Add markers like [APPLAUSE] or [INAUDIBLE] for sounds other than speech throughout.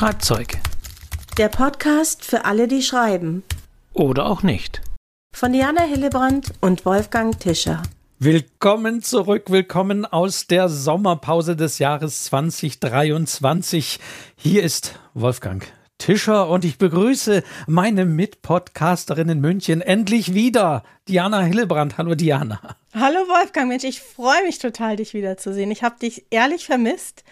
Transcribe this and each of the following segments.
Schreibzeug. Der Podcast für alle, die schreiben. Oder auch nicht. Von Diana Hillebrand und Wolfgang Tischer. Willkommen zurück, willkommen aus der Sommerpause des Jahres 2023. Hier ist Wolfgang Tischer und ich begrüße meine Mitpodcasterin in München endlich wieder, Diana Hillebrand. Hallo Diana. Hallo Wolfgang, Mensch, ich freue mich total, dich wiederzusehen. Ich habe dich ehrlich vermisst.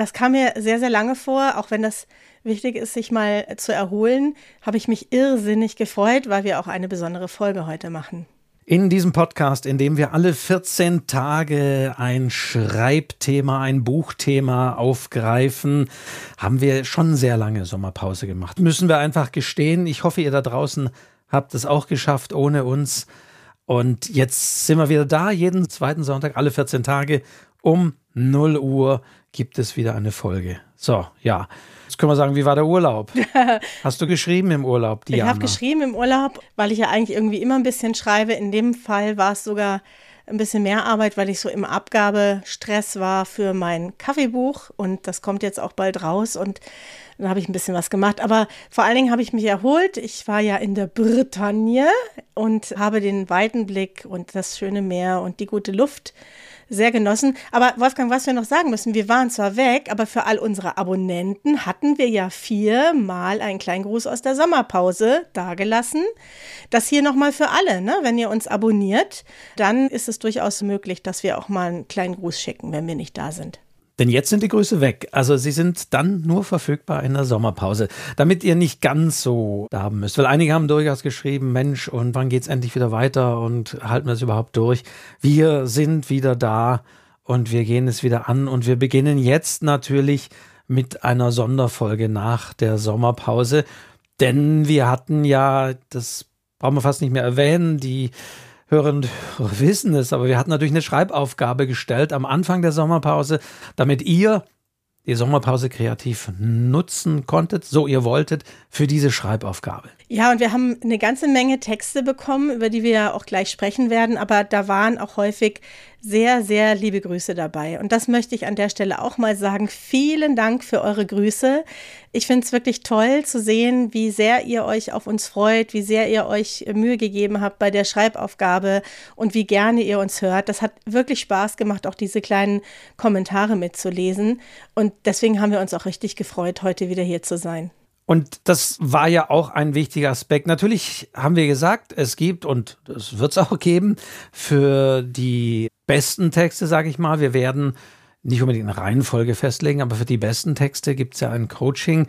Das kam mir sehr, sehr lange vor, auch wenn das wichtig ist, sich mal zu erholen, habe ich mich irrsinnig gefreut, weil wir auch eine besondere Folge heute machen. In diesem Podcast, in dem wir alle 14 Tage ein Schreibthema, ein Buchthema aufgreifen, haben wir schon sehr lange Sommerpause gemacht. Müssen wir einfach gestehen. Ich hoffe, ihr da draußen habt es auch geschafft ohne uns. Und jetzt sind wir wieder da, jeden zweiten Sonntag, alle 14 Tage um 0 Uhr gibt es wieder eine Folge. So, ja. Jetzt können wir sagen, wie war der Urlaub? [LAUGHS] Hast du geschrieben im Urlaub, Diana? Ich habe geschrieben im Urlaub, weil ich ja eigentlich irgendwie immer ein bisschen schreibe. In dem Fall war es sogar ein bisschen mehr Arbeit, weil ich so im Abgabestress war für mein Kaffeebuch und das kommt jetzt auch bald raus und dann habe ich ein bisschen was gemacht. Aber vor allen Dingen habe ich mich erholt. Ich war ja in der Bretagne und habe den weiten Blick und das schöne Meer und die gute Luft sehr genossen. Aber Wolfgang, was wir noch sagen müssen, wir waren zwar weg, aber für all unsere Abonnenten hatten wir ja viermal einen kleinen Gruß aus der Sommerpause dagelassen. Das hier nochmal für alle, ne? Wenn ihr uns abonniert, dann ist es durchaus möglich, dass wir auch mal einen kleinen Gruß schicken, wenn wir nicht da sind. Denn jetzt sind die Grüße weg. Also sie sind dann nur verfügbar in der Sommerpause, damit ihr nicht ganz so da haben müsst. Weil einige haben durchaus geschrieben, Mensch, und wann geht's endlich wieder weiter und halten wir das überhaupt durch? Wir sind wieder da und wir gehen es wieder an und wir beginnen jetzt natürlich mit einer Sonderfolge nach der Sommerpause. Denn wir hatten ja, das brauchen wir fast nicht mehr erwähnen, die Hörer und Hörer wissen es, aber wir hatten natürlich eine Schreibaufgabe gestellt am Anfang der Sommerpause, damit ihr die Sommerpause kreativ nutzen konntet, so ihr wolltet, für diese Schreibaufgabe. Ja, und wir haben eine ganze Menge Texte bekommen, über die wir ja auch gleich sprechen werden, aber da waren auch häufig sehr, sehr liebe Grüße dabei. Und das möchte ich an der Stelle auch mal sagen. Vielen Dank für eure Grüße. Ich finde es wirklich toll zu sehen, wie sehr ihr euch auf uns freut, wie sehr ihr euch Mühe gegeben habt bei der Schreibaufgabe und wie gerne ihr uns hört. Das hat wirklich Spaß gemacht, auch diese kleinen Kommentare mitzulesen. Und deswegen haben wir uns auch richtig gefreut, heute wieder hier zu sein. Und das war ja auch ein wichtiger Aspekt. Natürlich haben wir gesagt, es gibt und es wird es auch geben für die besten Texte, sage ich mal. Wir werden nicht unbedingt eine Reihenfolge festlegen, aber für die besten Texte gibt es ja ein Coaching.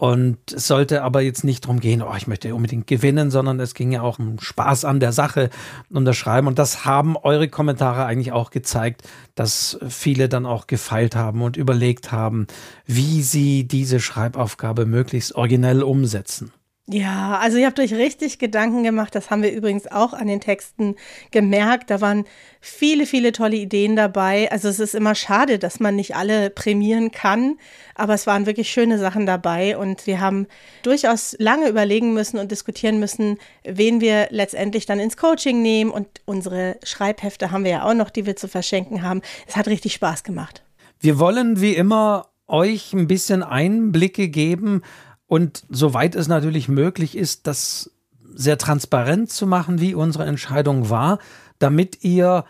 Und es sollte aber jetzt nicht darum gehen, oh, ich möchte unbedingt gewinnen, sondern es ging ja auch um Spaß an der Sache, um das Schreiben. Und das haben eure Kommentare eigentlich auch gezeigt, dass viele dann auch gefeilt haben und überlegt haben, wie sie diese Schreibaufgabe möglichst originell umsetzen. Ja, also ihr habt euch richtig Gedanken gemacht. Das haben wir übrigens auch an den Texten gemerkt. Da waren viele, viele tolle Ideen dabei. Also es ist immer schade, dass man nicht alle prämieren kann, aber es waren wirklich schöne Sachen dabei und wir haben durchaus lange überlegen müssen und diskutieren müssen, wen wir letztendlich dann ins Coaching nehmen und unsere Schreibhefte haben wir ja auch noch, die wir zu verschenken haben. Es hat richtig Spaß gemacht. Wir wollen wie immer euch ein bisschen Einblicke geben, und soweit es natürlich möglich ist, das sehr transparent zu machen, wie unsere Entscheidung war, damit ihr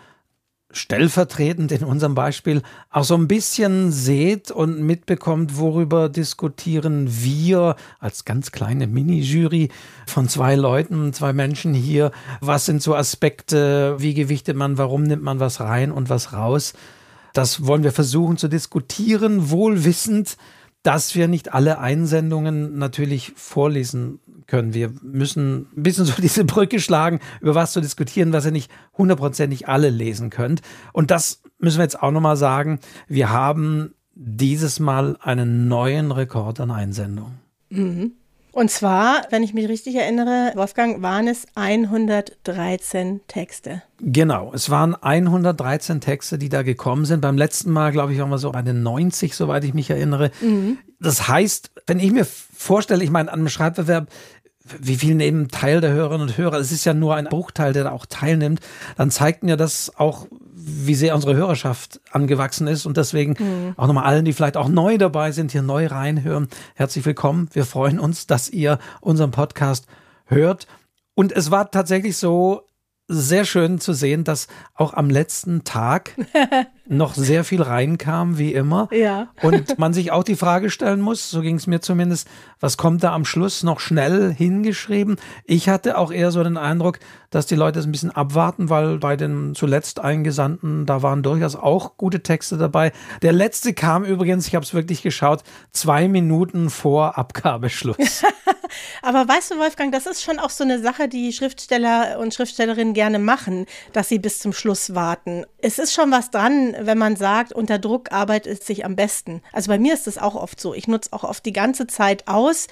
stellvertretend in unserem Beispiel auch so ein bisschen seht und mitbekommt, worüber diskutieren wir als ganz kleine Mini-Jury von zwei Leuten, zwei Menschen hier. Was sind so Aspekte? Wie gewichtet man? Warum nimmt man was rein und was raus? Das wollen wir versuchen zu diskutieren, wohl wissend, dass wir nicht alle Einsendungen natürlich vorlesen können. Wir müssen ein bisschen so [LAUGHS] diese Brücke schlagen, über was zu diskutieren, was ihr nicht hundertprozentig alle lesen könnt. Und das müssen wir jetzt auch nochmal sagen. Wir haben dieses Mal einen neuen Rekord an Einsendungen. Mhm. Und zwar, wenn ich mich richtig erinnere, Wolfgang, waren es 113 Texte. Genau, es waren 113 Texte, die da gekommen sind. Beim letzten Mal, glaube ich, waren wir so bei den 90, soweit ich mich erinnere. Mhm. Das heißt, wenn ich mir vorstelle, ich meine, an einem Schreibbewerb, wie viel nehmen Teil der Hörerinnen und Hörer, es ist ja nur ein Bruchteil, der da auch teilnimmt, dann zeigt mir das auch, wie sehr unsere Hörerschaft angewachsen ist. Und deswegen mhm. auch nochmal allen, die vielleicht auch neu dabei sind, hier neu reinhören, herzlich willkommen. Wir freuen uns, dass ihr unseren Podcast hört. Und es war tatsächlich so, sehr schön zu sehen, dass auch am letzten Tag [LAUGHS] noch sehr viel reinkam, wie immer. Ja. Und man sich auch die Frage stellen muss, so ging es mir zumindest, was kommt da am Schluss noch schnell hingeschrieben? Ich hatte auch eher so den Eindruck, dass die Leute es ein bisschen abwarten, weil bei den zuletzt Eingesandten, da waren durchaus auch gute Texte dabei. Der letzte kam übrigens, ich habe es wirklich geschaut, zwei Minuten vor Abgabeschluss. [LAUGHS] Aber weißt du, Wolfgang, das ist schon auch so eine Sache, die Schriftsteller und Schriftstellerinnen gerne machen, dass sie bis zum Schluss warten. Es ist schon was dran, wenn man sagt, unter Druck arbeitet sich am besten. Also bei mir ist es auch oft so. Ich nutze auch oft die ganze Zeit aus,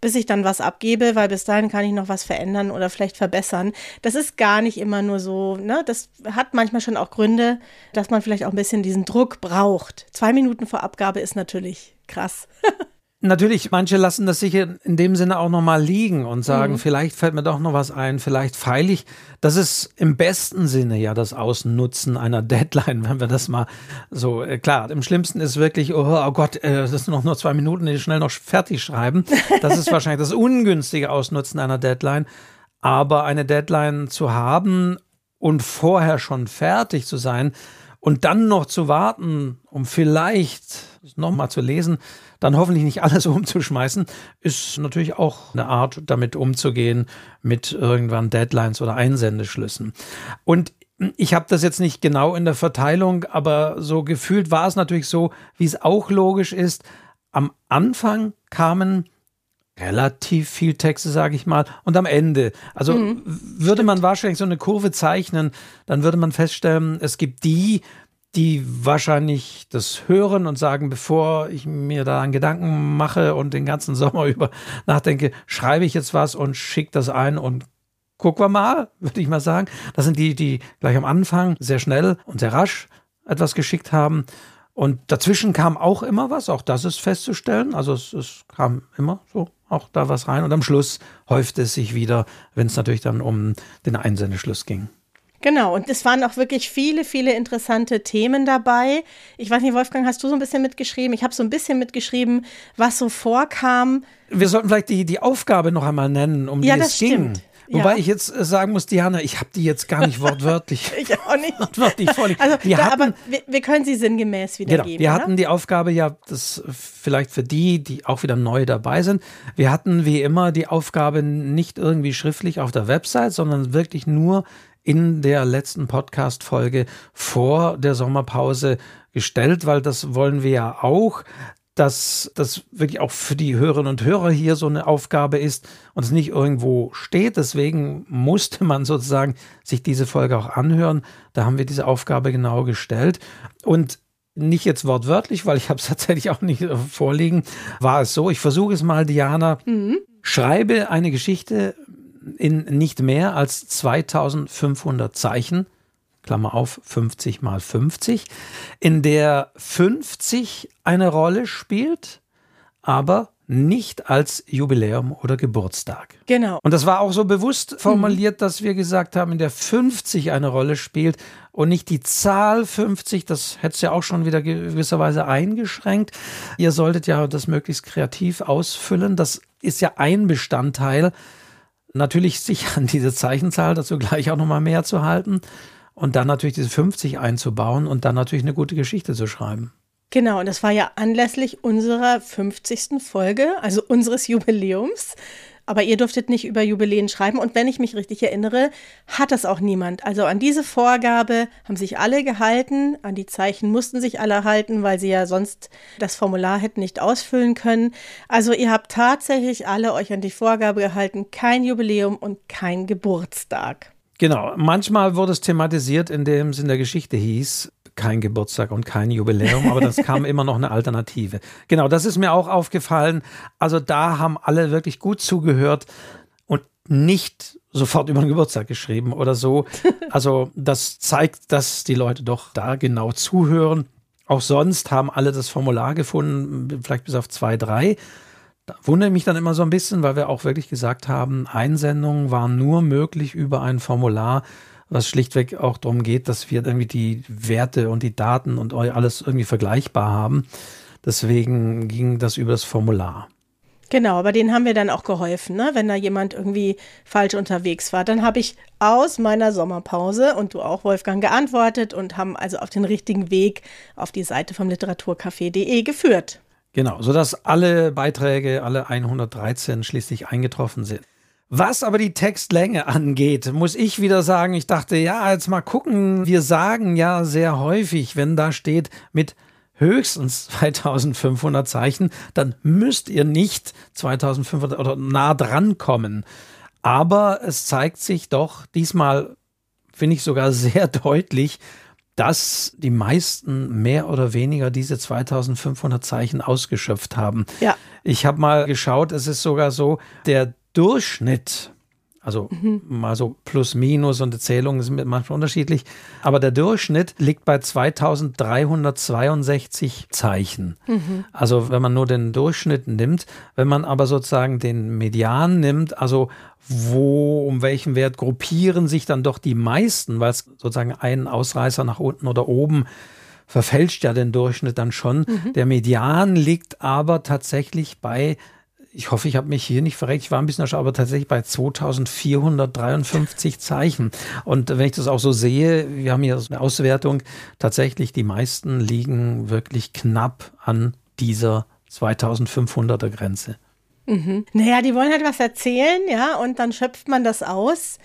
bis ich dann was abgebe, weil bis dahin kann ich noch was verändern oder vielleicht verbessern. Das ist gar nicht immer nur so, ne? Das hat manchmal schon auch Gründe, dass man vielleicht auch ein bisschen diesen Druck braucht. Zwei Minuten vor Abgabe ist natürlich krass. [LAUGHS] Natürlich, manche lassen das sicher in dem Sinne auch nochmal liegen und sagen, mhm. vielleicht fällt mir doch noch was ein, vielleicht feile ich. Das ist im besten Sinne ja das Ausnutzen einer [LAUGHS] Deadline, wenn wir das mal so, äh, klar, im schlimmsten ist wirklich, oh, oh Gott, äh, das sind noch nur zwei Minuten, die schnell noch fertig schreiben. Das ist [LAUGHS] wahrscheinlich das ungünstige Ausnutzen einer Deadline. Aber eine Deadline zu haben und vorher schon fertig zu sein und dann noch zu warten, um vielleicht nochmal zu lesen, dann hoffentlich nicht alles [LAUGHS] umzuschmeißen, ist natürlich auch eine Art, damit umzugehen mit irgendwann Deadlines oder Einsendeschlüssen. Und ich habe das jetzt nicht genau in der Verteilung, aber so gefühlt war es natürlich so, wie es auch logisch ist. Am Anfang kamen relativ viel Texte, sage ich mal, und am Ende. Also mhm, würde man wahrscheinlich so eine Kurve zeichnen, dann würde man feststellen, es gibt die, die wahrscheinlich das hören und sagen, bevor ich mir da einen Gedanken mache und den ganzen [LAUGHS] Sommer über nachdenke, schreibe ich jetzt was und schicke das ein und gucken wir mal, [LAUGHS] würde ich mal sagen. Das sind die, die gleich am Anfang sehr schnell und sehr rasch etwas geschickt haben. Und dazwischen kam auch immer was, auch das ist festzustellen. Also es, es kam immer so auch da was rein. Und am Schluss häufte es sich wieder, wenn es natürlich dann um den Einsendeschluss ging. Genau, und es waren auch wirklich viele, viele interessante Themen dabei. Ich weiß nicht, Wolfgang, hast du so ein bisschen mitgeschrieben? Ich habe so ein bisschen mitgeschrieben, was so vorkam. Wir sollten vielleicht die, die Aufgabe noch einmal nennen, um ja, die es ging. Wobei ja. ich jetzt äh, sagen muss, Diana, ich habe die jetzt gar nicht wortwörtlich. [LAUGHS] ich auch nicht. wortwörtlich vorliegen. Also, wir da, hatten, aber wir, wir, können sie sinngemäß wiedergeben. Genau, wir oder? hatten die Aufgabe ja, das vielleicht für die, die auch wieder neu dabei sind, wir hatten wie immer die Aufgabe nicht irgendwie schriftlich auf der Website, sondern wirklich nur in der letzten Podcast-Folge vor der Sommerpause gestellt, weil das wollen wir ja auch, dass das wirklich auch für die Hörerinnen und Hörer hier so eine Aufgabe ist und es nicht irgendwo steht. Deswegen musste man sozusagen sich diese Folge auch anhören. Da haben wir diese Aufgabe genau gestellt. Und nicht jetzt wortwörtlich, weil ich habe es [LAUGHS] tatsächlich auch nicht vorliegen, war es so. Ich versuche es mal, Diana. Mhm. Schreibe eine Geschichte in nicht mehr als 2500 Zeichen, Klammer auf, 50 mal 50, in der 50 eine Rolle spielt, aber nicht als Jubiläum oder Geburtstag. Genau. Und das war auch so bewusst formuliert, mhm. dass wir gesagt haben, in der 50 eine Rolle spielt und nicht die Zahl 50, das hätte es ja auch schon wieder gewisserweise eingeschränkt. Ihr solltet ja das möglichst kreativ ausfüllen. Das ist ja ein Bestandteil natürlich sich an diese Zeichenzahl dazu gleich auch nochmal mehr zu halten und dann natürlich diese 50 einzubauen und dann natürlich eine gute Geschichte zu schreiben. Genau, und das war ja anlässlich unserer 50. Folge, also unseres Jubiläums. Aber ihr durftet nicht über Jubiläen schreiben. Und wenn ich mich richtig erinnere, hat das auch niemand. Also an diese Vorgabe haben sich alle gehalten. An die Zeichen mussten sich alle halten, weil sie ja sonst das Formular hätten nicht ausfüllen können. Also ihr habt tatsächlich alle euch an die Vorgabe gehalten. Kein Jubiläum und kein Geburtstag. Genau. Manchmal wurde es thematisiert, indem es in der Geschichte hieß, kein Geburtstag und kein Jubiläum, aber das kam [LAUGHS] immer noch eine Alternative. Genau, das ist mir auch aufgefallen. Also da haben alle wirklich gut zugehört und nicht sofort über den Geburtstag geschrieben oder so. [LAUGHS] Also das zeigt, dass die Leute doch da genau zuhören. Auch sonst haben alle das Formular gefunden, vielleicht bis auf zwei, drei. Da wundere ich mich dann immer so ein bisschen, weil wir auch wirklich gesagt haben, Einsendungen waren nur möglich über ein Formular, was schlichtweg auch darum geht, dass wir irgendwie die Werte und die Daten und alles irgendwie vergleichbar haben. Deswegen ging das über das Formular. Genau, aber denen haben wir dann auch geholfen, ne? wenn da jemand irgendwie falsch unterwegs war. Dann habe ich aus meiner Sommerpause und du auch, Wolfgang, geantwortet und haben also auf den richtigen Weg auf die Seite vom literaturcafé.de geführt. Genau, sodass alle Beiträge, alle 113 schließlich eingetroffen sind. Was aber die Textlänge angeht, muss ich wieder sagen, ich dachte, ja, jetzt mal gucken, wir sagen ja sehr häufig, wenn da steht mit höchstens [LAUGHS] 2500 Zeichen, dann müsst ihr nicht 2500 oder nah dran kommen. Aber es zeigt sich doch diesmal, finde ich sogar [LAUGHS] sehr deutlich, dass die meisten mehr oder weniger diese 2500 Zeichen ausgeschöpft haben. Ja. Ich habe mal geschaut, es ist sogar so, der Durchschnitt also mhm. mal so plus minus und die Zählungen sind manchmal unterschiedlich. Aber der Durchschnitt liegt bei 2362 Zeichen. Mhm. Also wenn man nur den Durchschnitt nimmt, wenn man aber sozusagen den Median nimmt, also wo, um welchen Wert gruppieren sich dann doch die meisten, weil es sozusagen einen Ausreißer nach unten oder oben verfälscht ja den Durchschnitt dann schon. Mhm. Der Median liegt aber tatsächlich bei ich hoffe, ich habe mich hier nicht verreckt. Ich war ein bisschen erschauert, aber tatsächlich bei 2453 Zeichen. Und wenn ich das auch so sehe, wir haben hier eine Auswertung, tatsächlich die meisten liegen wirklich knapp an dieser 2500er Grenze. Mhm. Naja, die wollen halt was erzählen, ja, und dann schöpft man das aus.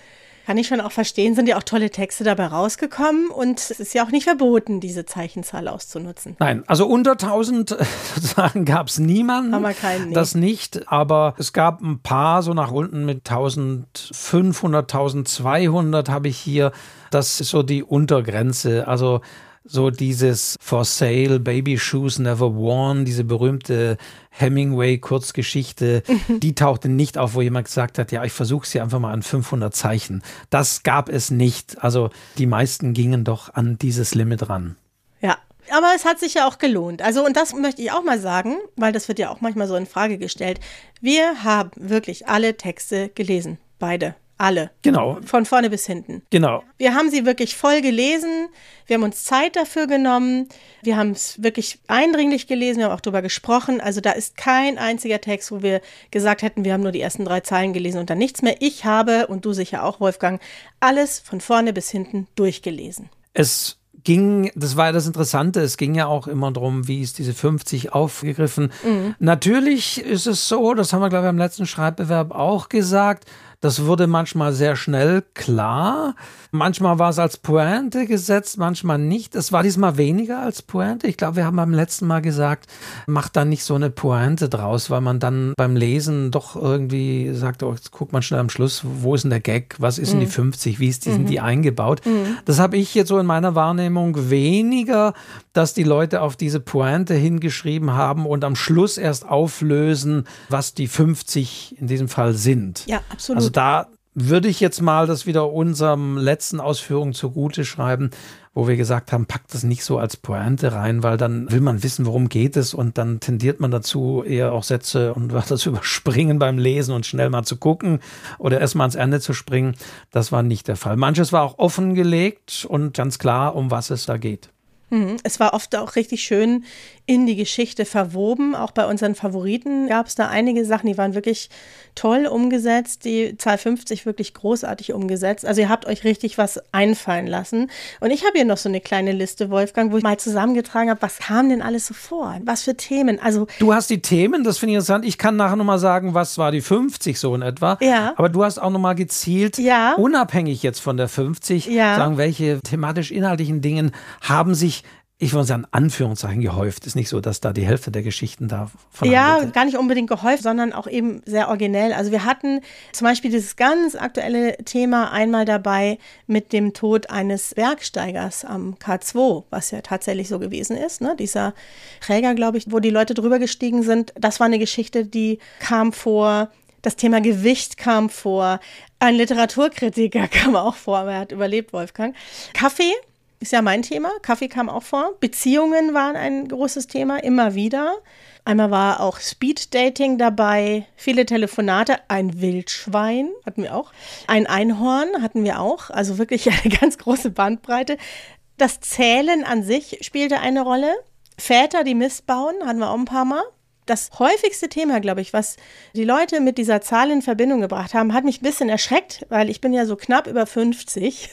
Kann ich schon auch verstehen, sind ja auch tolle Texte dabei rausgekommen und es ist ja auch nicht verboten, diese Zeichenzahl auszunutzen. Nein, also unter 1000 [LAUGHS] sozusagen gab es niemanden. Haben wir keinen. Nee. Das nicht, aber es gab ein paar so nach unten mit 1500, 1200 habe ich hier. Das ist so die Untergrenze. Also so dieses For Sale, Baby Shoes Never Worn, diese berühmte Hemingway-Kurzgeschichte, [LAUGHS] die tauchte nicht auf, wo jemand gesagt hat, ja, ich versuche sie einfach mal an 500 Zeichen. Das gab es nicht. Also die meisten gingen doch an dieses Limit ran. Ja, aber es hat sich ja auch gelohnt. Also, und das möchte ich auch mal sagen, weil das wird ja auch manchmal so in Frage gestellt. Wir haben wirklich alle Texte gelesen. Beide. Alle. Genau. Von vorne bis hinten. Genau. Wir haben sie wirklich voll gelesen. Wir haben uns Zeit dafür genommen. Wir haben es wirklich eindringlich gelesen. Wir haben auch darüber gesprochen. Also da ist kein einziger Text, wo wir gesagt hätten, wir haben nur die ersten drei Zeilen gelesen und dann nichts mehr. Ich habe, und du sicher auch, Wolfgang, alles von vorne bis hinten durchgelesen. Es ging, das war ja das Interessante, es ging ja auch immer darum, wie ist diese 50 aufgegriffen. Mhm. Natürlich ist es so, das haben wir, glaube ich, am letzten Schreibbewerb auch gesagt, das wurde manchmal sehr schnell klar. Manchmal war es als Pointe gesetzt, manchmal nicht. Es war diesmal weniger als Pointe. Ich glaube, wir haben beim letzten Mal gesagt, macht da nicht so eine Pointe draus, weil man dann beim Lesen doch irgendwie sagt, oh, jetzt guckt man schnell am Schluss, wo ist denn der Gag? Was ist denn die 50? Mhm. Wie ist die, sind die mhm. eingebaut? Mhm. Das habe ich jetzt so in meiner Wahrnehmung weniger, dass die Leute auf diese Pointe hingeschrieben haben und am Schluss erst auflösen, was die 50 in diesem Fall sind. Ja, absolut. Also da würde ich jetzt mal das wieder unserem letzten Ausführung zugute schreiben, wo wir gesagt haben, packt das nicht so als Pointe rein, weil dann will man wissen, worum geht es und dann tendiert man dazu, eher auch Sätze und [LAUGHS] Wörter zu überspringen beim Lesen und schnell mal zu gucken oder erstmal ans Ende zu springen. Das war nicht der Fall. Manches war auch offengelegt und ganz klar, um was es da geht. Mhm. Es war oft auch richtig schön in die Geschichte verwoben. Auch bei unseren Favoriten gab es da einige Sachen, die waren wirklich toll umgesetzt. Die Zahl 50 wirklich großartig umgesetzt. Also ihr habt euch richtig was einfallen lassen. Und ich habe hier noch so eine kleine Liste, Wolfgang, wo ich mal zusammengetragen habe, was kam denn alles so vor? Was für Themen? Also du hast die Themen, das finde ich interessant. Ich kann nachher nochmal sagen, was war die 50 so in etwa. Ja. Aber du hast auch nochmal gezielt, ja. unabhängig jetzt von der 50, ja. sagen, welche thematisch inhaltlichen Dingen haben sich ich würde sagen, Anführungszeichen gehäuft. Ist nicht so, dass da die Hälfte der Geschichten da von Ja, gar nicht unbedingt gehäuft, sondern auch eben sehr originell. Also wir hatten zum Beispiel dieses ganz aktuelle Thema einmal dabei mit dem Tod eines Bergsteigers am K2, was ja tatsächlich so gewesen ist. Ne? Dieser Träger, glaube ich, wo die Leute drüber gestiegen sind. Das war eine Geschichte, die kam vor. Das Thema Gewicht kam vor. Ein Literaturkritiker [LAUGHS] kam auch vor, aber er hat überlebt, Wolfgang. Kaffee ist ja mein Thema. Kaffee kam auch vor. Beziehungen waren ein großes Thema, immer wieder. Einmal war auch Speed Dating dabei, viele Telefonate, ein Wildschwein hatten wir auch, ein Einhorn hatten wir auch, also wirklich [LAUGHS] eine ganz große Bandbreite. Das Zählen an sich spielte eine Rolle. Väter, die Mist bauen, hatten wir auch ein paar Mal. Das häufigste Thema, glaube ich, was die Leute mit dieser Zahl in Verbindung gebracht haben, hat mich ein bisschen erschreckt, weil ich bin ja so knapp über 50,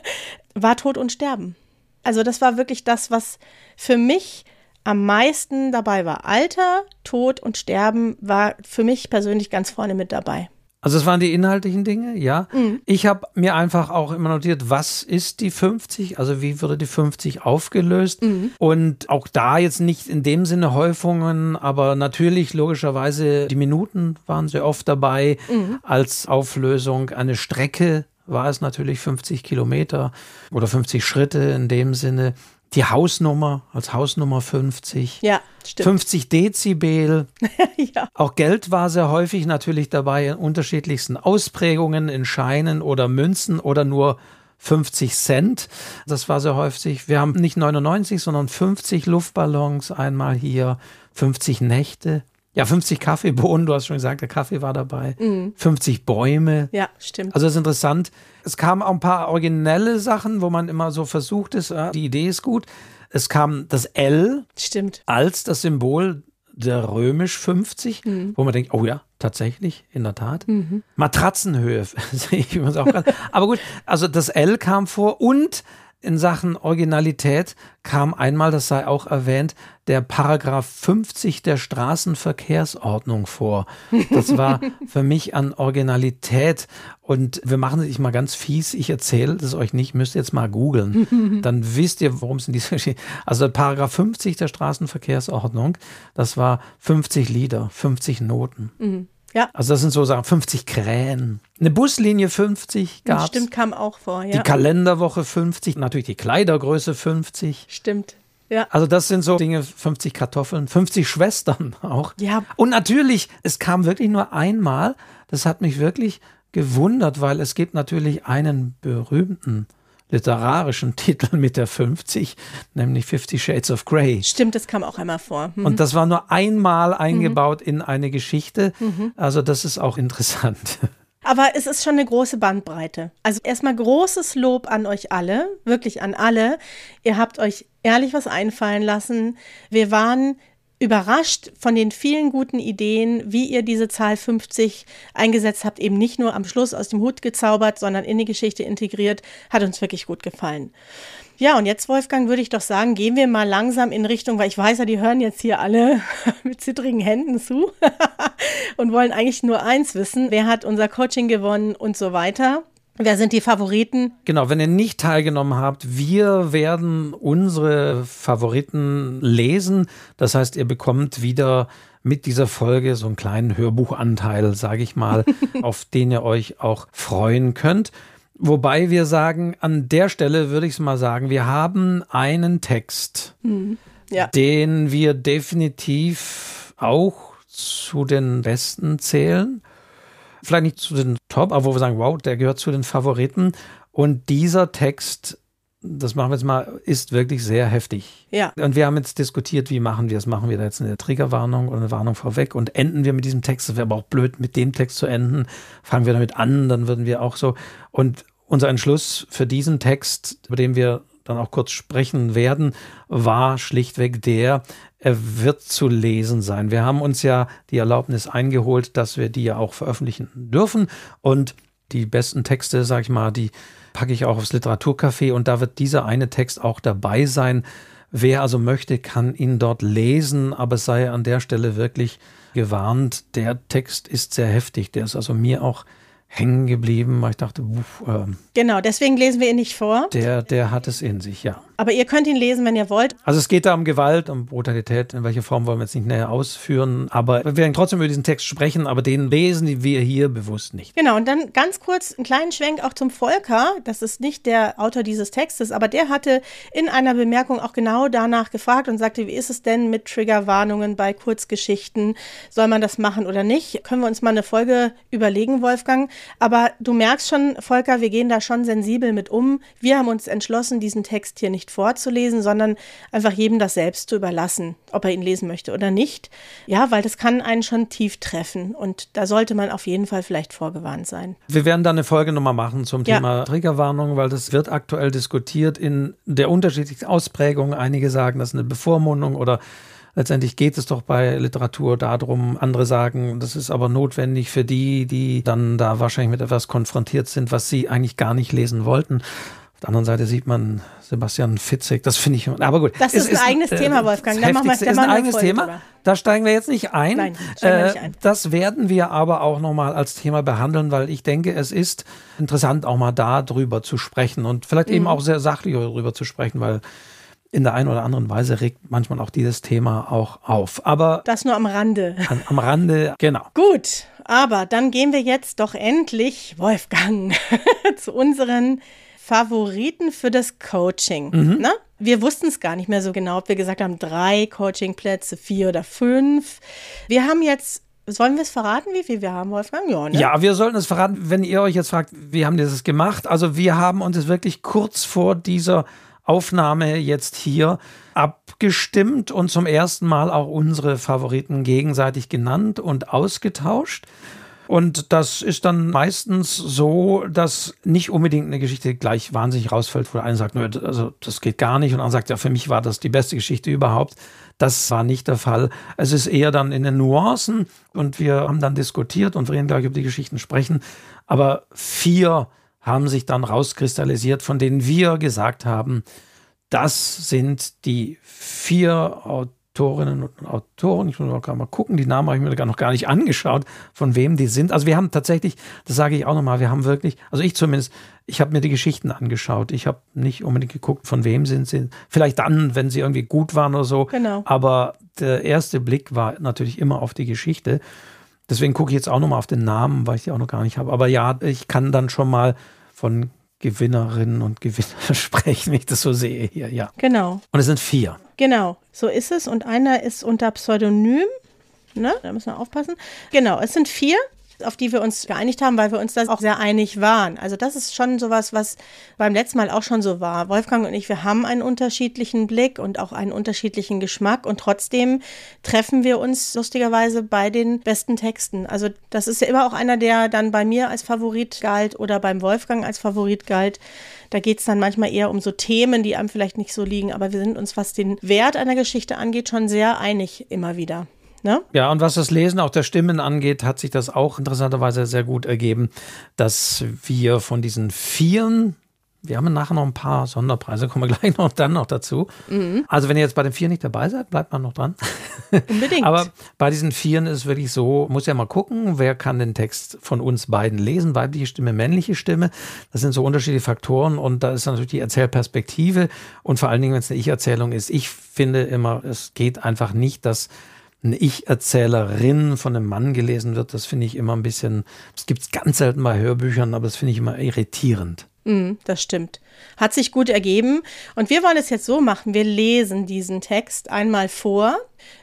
[LAUGHS] war Tod und Sterben. Also das war wirklich das, was für mich am meisten dabei war. Alter, Tod und Sterben war für mich persönlich ganz vorne mit dabei. Also es waren die inhaltlichen Dinge, ja. Mhm. Ich habe mir einfach auch immer notiert, was ist die 50? Also wie würde die 50 aufgelöst? Mhm. Und auch da jetzt nicht in dem Sinne Häufungen, aber natürlich logischerweise die Minuten waren sehr oft dabei mhm. als Auflösung. Eine Strecke war es natürlich 50 Kilometer oder 50 Schritte in dem Sinne die Hausnummer als Hausnummer 50. Ja, stimmt. 50 Dezibel. [LAUGHS] ja. Auch Geld war sehr häufig natürlich dabei in unterschiedlichsten Ausprägungen, in Scheinen oder Münzen oder nur 50 Cent. Das war sehr häufig. Wir haben nicht 99, sondern 50 Luftballons einmal hier, 50 Nächte. Ja, 50 Kaffeebohnen, du hast schon gesagt, der Kaffee war dabei. Mhm. 50 Bäume. Ja, stimmt. Also das ist interessant. Es kamen auch ein paar originelle Sachen, wo man immer so versucht ist, die Idee ist gut. Es kam das L stimmt. als das Symbol der römisch 50, mhm. wo man denkt, oh ja, tatsächlich, in der Tat. Mhm. Matratzenhöhe [LAUGHS] sehe ich übrigens auch gerade. Aber gut, also das L kam vor und in Sachen Originalität kam einmal, das sei auch erwähnt, der Paragraph 50 der Straßenverkehrsordnung vor. Das war [LAUGHS] für mich an Originalität. Und wir machen es mal ganz fies. Ich erzähle es euch nicht, müsst ihr jetzt mal googeln. [LAUGHS] Dann wisst ihr, worum es in dieser Geschichte Also Paragraph 50 der Straßenverkehrsordnung, das war 50 Lieder, 50 Noten. Mhm. Ja. Also das sind so Sachen, 50 Krähen. Eine Buslinie 50 gab es. Stimmt, kam auch vor, ja. Die Kalenderwoche 50, natürlich die Kleidergröße 50. Stimmt. Ja. Also das sind so Dinge, 50 Kartoffeln, 50 Schwestern [LAUGHS] auch. Ja. Und natürlich, es kam wirklich nur einmal, das hat mich wirklich gewundert, weil es gibt natürlich einen berühmten literarischen [LAUGHS] Titel mit der 50, nämlich Fifty Shades of Grey. Stimmt, das kam auch einmal vor. Mhm. Und das war nur einmal eingebaut mhm. in eine Geschichte. Mhm. Also das ist auch interessant. [LAUGHS] Aber es ist schon eine große Bandbreite. Also erstmal großes Lob an euch alle, wirklich an alle. Ihr habt euch ehrlich was einfallen lassen. Wir waren überrascht von den vielen guten Ideen, wie ihr diese Zahl 50 eingesetzt habt, eben nicht nur am Schluss aus dem Hut gezaubert, sondern in die Geschichte integriert, hat uns wirklich gut gefallen. Ja, und jetzt, Wolfgang, würde ich doch sagen, gehen wir mal langsam in Richtung, weil ich weiß ja, die hören jetzt hier alle [LAUGHS] mit zittrigen Händen zu [LAUGHS] und wollen eigentlich nur eins wissen, wer hat unser Coaching gewonnen und so weiter. Wer sind die Favoriten? Genau, wenn ihr nicht teilgenommen habt, wir werden unsere Favoriten lesen. Das heißt, ihr bekommt wieder mit dieser Folge so einen kleinen Hörbuchanteil, sage ich mal, [LAUGHS] auf den ihr euch auch freuen könnt. Wobei wir sagen, an der Stelle würde ich es mal sagen, wir haben einen Text, hm, ja. den wir definitiv auch zu den besten zählen vielleicht nicht zu den Top, aber wo wir sagen, wow, der gehört zu den Favoriten. Und dieser Text, das machen wir jetzt mal, ist wirklich sehr heftig. Ja. Und wir haben jetzt diskutiert, wie machen wir es? Machen wir da jetzt eine Triggerwarnung oder eine Warnung vorweg und enden wir mit diesem Text? Das wäre aber auch blöd, mit dem Text zu enden. Fangen wir damit an, dann würden wir auch so. Und unser Entschluss für diesen Text, über den wir dann auch kurz sprechen werden, war schlichtweg der, er wird zu lesen sein. Wir haben uns ja die Erlaubnis eingeholt, dass wir die ja auch veröffentlichen dürfen. Und die besten Texte, sag ich mal, die packe ich auch aufs Literaturcafé und da wird dieser eine Text auch dabei sein. Wer also möchte, kann ihn dort lesen, aber es sei an der Stelle wirklich gewarnt. Der Text ist sehr heftig. Der ist also mir auch hängen geblieben, weil ich dachte, uff, äh, genau, deswegen lesen wir ihn nicht vor. Der, der hat es in sich, ja. Aber ihr könnt ihn lesen, wenn ihr wollt. Also es geht da um Gewalt, um Brutalität, in welcher Form wollen wir jetzt nicht näher ausführen. Aber wir werden trotzdem über diesen Text sprechen, aber den lesen wir hier bewusst nicht. Genau, und dann ganz kurz einen kleinen Schwenk auch zum Volker. Das ist nicht der Autor dieses Textes, aber der hatte in einer Bemerkung auch genau danach gefragt und sagte, wie ist es denn mit Triggerwarnungen bei Kurzgeschichten? Soll man das machen oder nicht? Können wir uns mal eine Folge überlegen, Wolfgang. Aber du merkst schon, Volker, wir gehen da schon sensibel mit um. Wir haben uns entschlossen, diesen Text hier nicht vorzulesen, sondern einfach jedem das selbst zu überlassen, ob er ihn lesen möchte oder nicht. Ja, weil das kann einen schon tief treffen und da sollte man auf jeden Fall vielleicht vorgewarnt sein. Wir werden da eine Folge nochmal machen zum ja. Thema Triggerwarnung, weil das wird aktuell diskutiert in der unterschiedlichsten Ausprägung. Einige sagen, das ist eine Bevormundung oder Letztendlich geht es doch bei Literatur darum, andere sagen, das ist aber notwendig für die, die dann da wahrscheinlich mit etwas konfrontiert sind, was sie eigentlich gar nicht lesen wollten. Der anderen Seite sieht man Sebastian Fitzek, das finde ich, aber gut. Das ist, ist ein eigenes äh, Thema, Wolfgang. Da machen wir, ist ein eigenes Thema. Drüber. Da steigen wir jetzt nicht ein. Nein, äh, nicht ein. Das werden wir aber auch nochmal als Thema behandeln, weil ich denke, es ist interessant, auch mal da drüber zu sprechen und vielleicht mhm. eben auch sehr sachlich darüber zu sprechen, weil in der einen oder anderen Weise regt manchmal auch dieses Thema auch auf. Aber das nur am Rande. An, am Rande, genau. Gut, aber dann gehen wir jetzt doch endlich, Wolfgang, [LAUGHS] zu unseren Favoriten für das Coaching. Mhm. Na? Wir wussten es gar nicht mehr so genau, ob wir gesagt haben, drei Coachingplätze, vier oder fünf. Wir haben jetzt Sollen wir es verraten, wie viel wir haben, Wolfgang? Ja, ne? ja, wir sollten es verraten, wenn ihr euch jetzt fragt, wie haben die das gemacht? Also wir haben uns wirklich kurz vor dieser Aufnahme jetzt hier abgestimmt und zum ersten Mal auch unsere Favoriten gegenseitig genannt und ausgetauscht. Und das ist dann meistens so, dass nicht unbedingt eine Geschichte gleich wahnsinnig rausfällt, wo der eine sagt, nö, also das geht gar nicht. Und dann sagt, ja, für mich war das die beste Geschichte überhaupt. Das war nicht der Fall. Es ist eher dann in den Nuancen und wir haben dann diskutiert und werden gleich über die Geschichten sprechen. Aber vier haben sich dann rauskristallisiert, von denen wir gesagt haben, das sind die vier Autorinnen und Autoren. Ich muss mal gerade mal gucken, die Namen habe ich mir gar noch gar nicht angeschaut, von wem die sind. Also wir haben tatsächlich, das sage ich auch nochmal, wir haben wirklich, also ich zumindest, ich habe mir die Geschichten angeschaut. Ich habe nicht unbedingt geguckt, von wem sind sie. Vielleicht dann, wenn sie irgendwie gut waren oder so. Genau. Aber der erste Blick war natürlich immer auf die Geschichte. Deswegen gucke ich jetzt auch nochmal auf den Namen, weil ich die auch noch gar nicht habe. Aber ja, ich kann dann schon mal von Gewinnerinnen und Gewinner [LAUGHS] sprechen, wenn ich das so sehe hier, ja. Genau. Und es sind vier. Genau, so ist es. Und einer ist unter Pseudonym. Ne? Da müssen wir aufpassen. Genau, es sind vier auf die wir uns geeinigt haben, weil wir uns da auch sehr einig waren. Also das ist schon sowas, was beim letzten Mal auch schon so war. Wolfgang und ich, wir haben einen unterschiedlichen Blick und auch einen unterschiedlichen Geschmack und trotzdem treffen wir uns lustigerweise bei den besten Texten. Also das ist ja immer auch einer, der dann bei mir als Favorit galt oder beim Wolfgang als Favorit galt. Da geht es dann manchmal eher um so Themen, die einem vielleicht nicht so liegen, aber wir sind uns, was den Wert einer Geschichte angeht, schon sehr einig immer wieder. Ne? Ja, und was das Lesen auch der Stimmen angeht, hat sich das auch interessanterweise sehr gut ergeben, dass wir von diesen Vieren, wir haben nachher noch ein paar Sonderpreise, kommen wir gleich noch dann noch dazu. Mhm. Also wenn ihr jetzt bei den vier nicht dabei seid, bleibt man noch dran. Unbedingt. [LAUGHS] Aber bei diesen Vieren ist es wirklich so, muss ja mal gucken, wer kann den Text von uns beiden lesen, weibliche Stimme, männliche Stimme. Das sind so unterschiedliche Faktoren und da ist natürlich die Erzählperspektive und vor allen Dingen, wenn es eine Ich-Erzählung ist. Ich finde immer, es geht einfach nicht, dass eine Ich-Erzählerin von einem Mann gelesen wird, das finde ich immer ein bisschen, das gibt es ganz selten bei Hörbüchern, aber das finde ich immer irritierend. Mm, das stimmt. Hat sich gut ergeben. Und wir wollen es jetzt so machen. Wir lesen diesen Text einmal vor,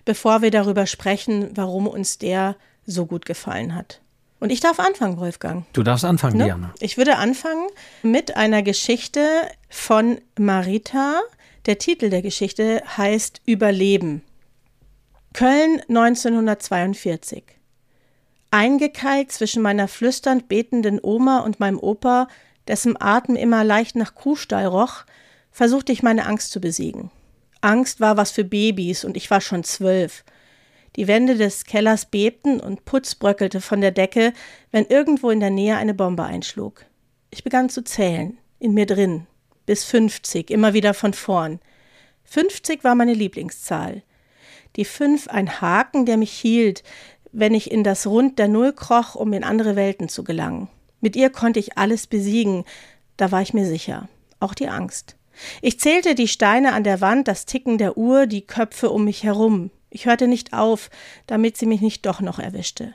bevor wir darüber sprechen, warum uns der so gut gefallen hat. Und ich darf anfangen, Wolfgang. Du darfst anfangen, ne? Diana. Ich würde anfangen mit einer Geschichte von Marita. Der Titel der Geschichte heißt Überleben. Köln 1942. Eingekeilt zwischen meiner flüsternd betenden Oma und meinem Opa, dessen Atem immer leicht nach Kuhstall roch, versuchte ich meine Angst zu besiegen. Angst war was für Babys und ich war schon zwölf. Die Wände des Kellers bebten und Putz bröckelte von der Decke, wenn irgendwo in der Nähe eine Bombe einschlug. Ich begann zu zählen, in mir drin, bis fünfzig, immer wieder von vorn. Fünfzig war meine Lieblingszahl die fünf ein Haken, der mich hielt, wenn ich in das Rund der Null kroch, um in andere Welten zu gelangen. Mit ihr konnte ich alles besiegen, da war ich mir sicher, auch die Angst. Ich zählte die Steine an der Wand, das Ticken der Uhr, die Köpfe um mich herum. Ich hörte nicht auf, damit sie mich nicht doch noch erwischte.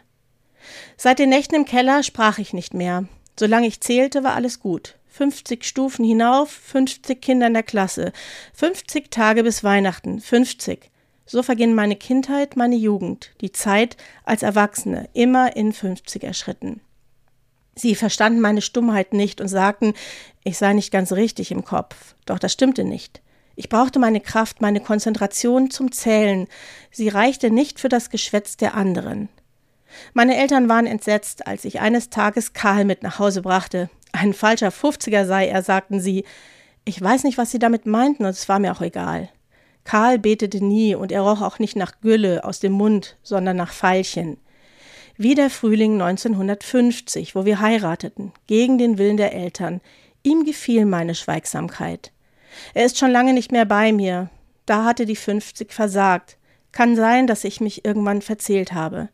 Seit den Nächten im Keller sprach ich nicht mehr. Solange ich zählte, war alles gut. 50 Stufen hinauf, 50 Kinder in der Klasse, 50 Tage bis Weihnachten, 50. So verging meine Kindheit, meine Jugend, die Zeit als Erwachsene, immer in 50er Schritten. Sie verstanden meine Stummheit nicht und sagten, ich sei nicht ganz richtig im Kopf. Doch das stimmte nicht. Ich brauchte meine Kraft, meine Konzentration zum Zählen. Sie reichte nicht für das Geschwätz der anderen. Meine Eltern waren entsetzt, als ich eines Tages Karl mit nach Hause brachte. Ein falscher Fünfziger sei er, sagten sie. Ich weiß nicht, was sie damit meinten, und es war mir auch egal. Karl betete nie, und er roch auch nicht nach Gülle aus dem Mund, sondern nach Veilchen. Wie der Frühling 1950, wo wir heirateten, gegen den Willen der Eltern. Ihm gefiel meine Schweigsamkeit. Er ist schon lange nicht mehr bei mir. Da hatte die 50 versagt. Kann sein, dass ich mich irgendwann verzählt habe.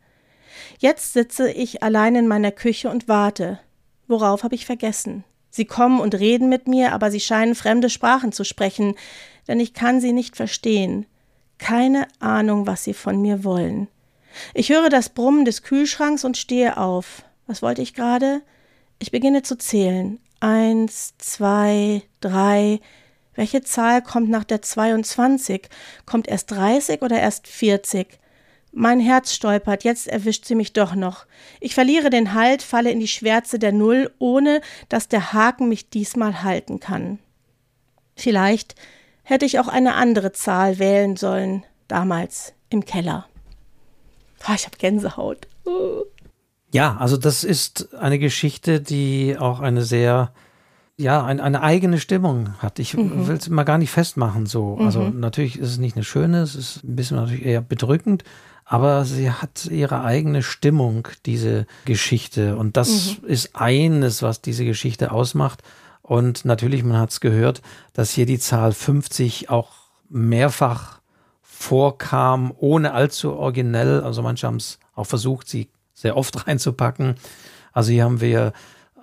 Jetzt sitze ich allein in meiner Küche und warte. Worauf habe ich vergessen? Sie kommen und reden mit mir, aber sie scheinen fremde Sprachen zu sprechen, denn ich kann sie nicht verstehen. Keine Ahnung, was sie von mir wollen. Ich höre das Brummen des Kühlschranks und stehe auf. Was wollte ich gerade? Ich beginne zu zählen. Eins, zwei, drei. Welche Zahl kommt nach der 22? Kommt erst 30 oder erst 40? Mein Herz stolpert, jetzt erwischt sie mich doch noch. Ich verliere den Halt, falle in die Schwärze der Null, ohne dass der Haken mich diesmal halten kann. Vielleicht hätte ich auch eine andere Zahl wählen sollen, damals im Keller. Oh, ich habe Gänsehaut. Uh. Ja, also das ist eine Geschichte, die auch eine sehr, ja, ein, eine eigene Stimmung hat. Ich mhm. will es mal gar nicht festmachen so. Also mhm. natürlich ist es nicht eine schöne, es ist ein bisschen natürlich eher bedrückend, aber sie hat ihre eigene Stimmung, diese Geschichte. Und das mhm. ist eines, was diese Geschichte ausmacht. Und natürlich, man hat es gehört, dass hier die Zahl 50 auch mehrfach vorkam, ohne allzu originell. Also manche haben es auch versucht, sie sehr oft [LAUGHS] reinzupacken. Also hier haben wir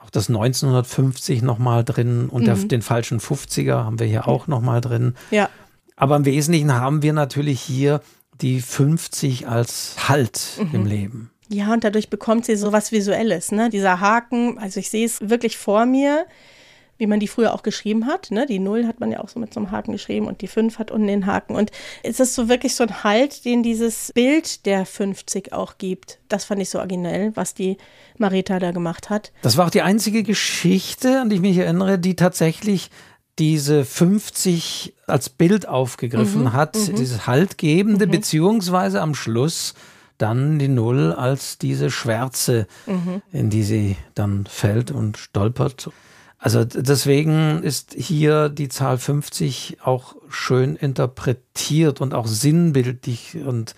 auch das 1950 nochmal drin und mhm. der, den falschen 50er haben wir hier auch nochmal drin. Ja. Aber im Wesentlichen haben wir natürlich hier die 50 als Halt mhm. im Leben. Ja, und dadurch bekommt sie so was Visuelles, ne? Dieser Haken, also ich sehe es wirklich vor mir, wie man die früher auch geschrieben hat. Ne? Die Null hat man ja auch so mit so einem Haken geschrieben und die Fünf hat unten den Haken. Und es ist so wirklich so ein Halt, den dieses Bild der 50 auch gibt. Das fand ich so originell, was die Marita da gemacht hat. Das war auch die einzige Geschichte, an die ich mich erinnere, die tatsächlich diese 50 als Bild aufgegriffen mhm, hat, mhm. dieses Haltgebende, mhm. beziehungsweise am Schluss dann die Null als diese Schwärze, mhm. in die sie dann fällt und stolpert. Also deswegen ist hier die Zahl 50 auch schön interpretiert und auch sinnbildlich und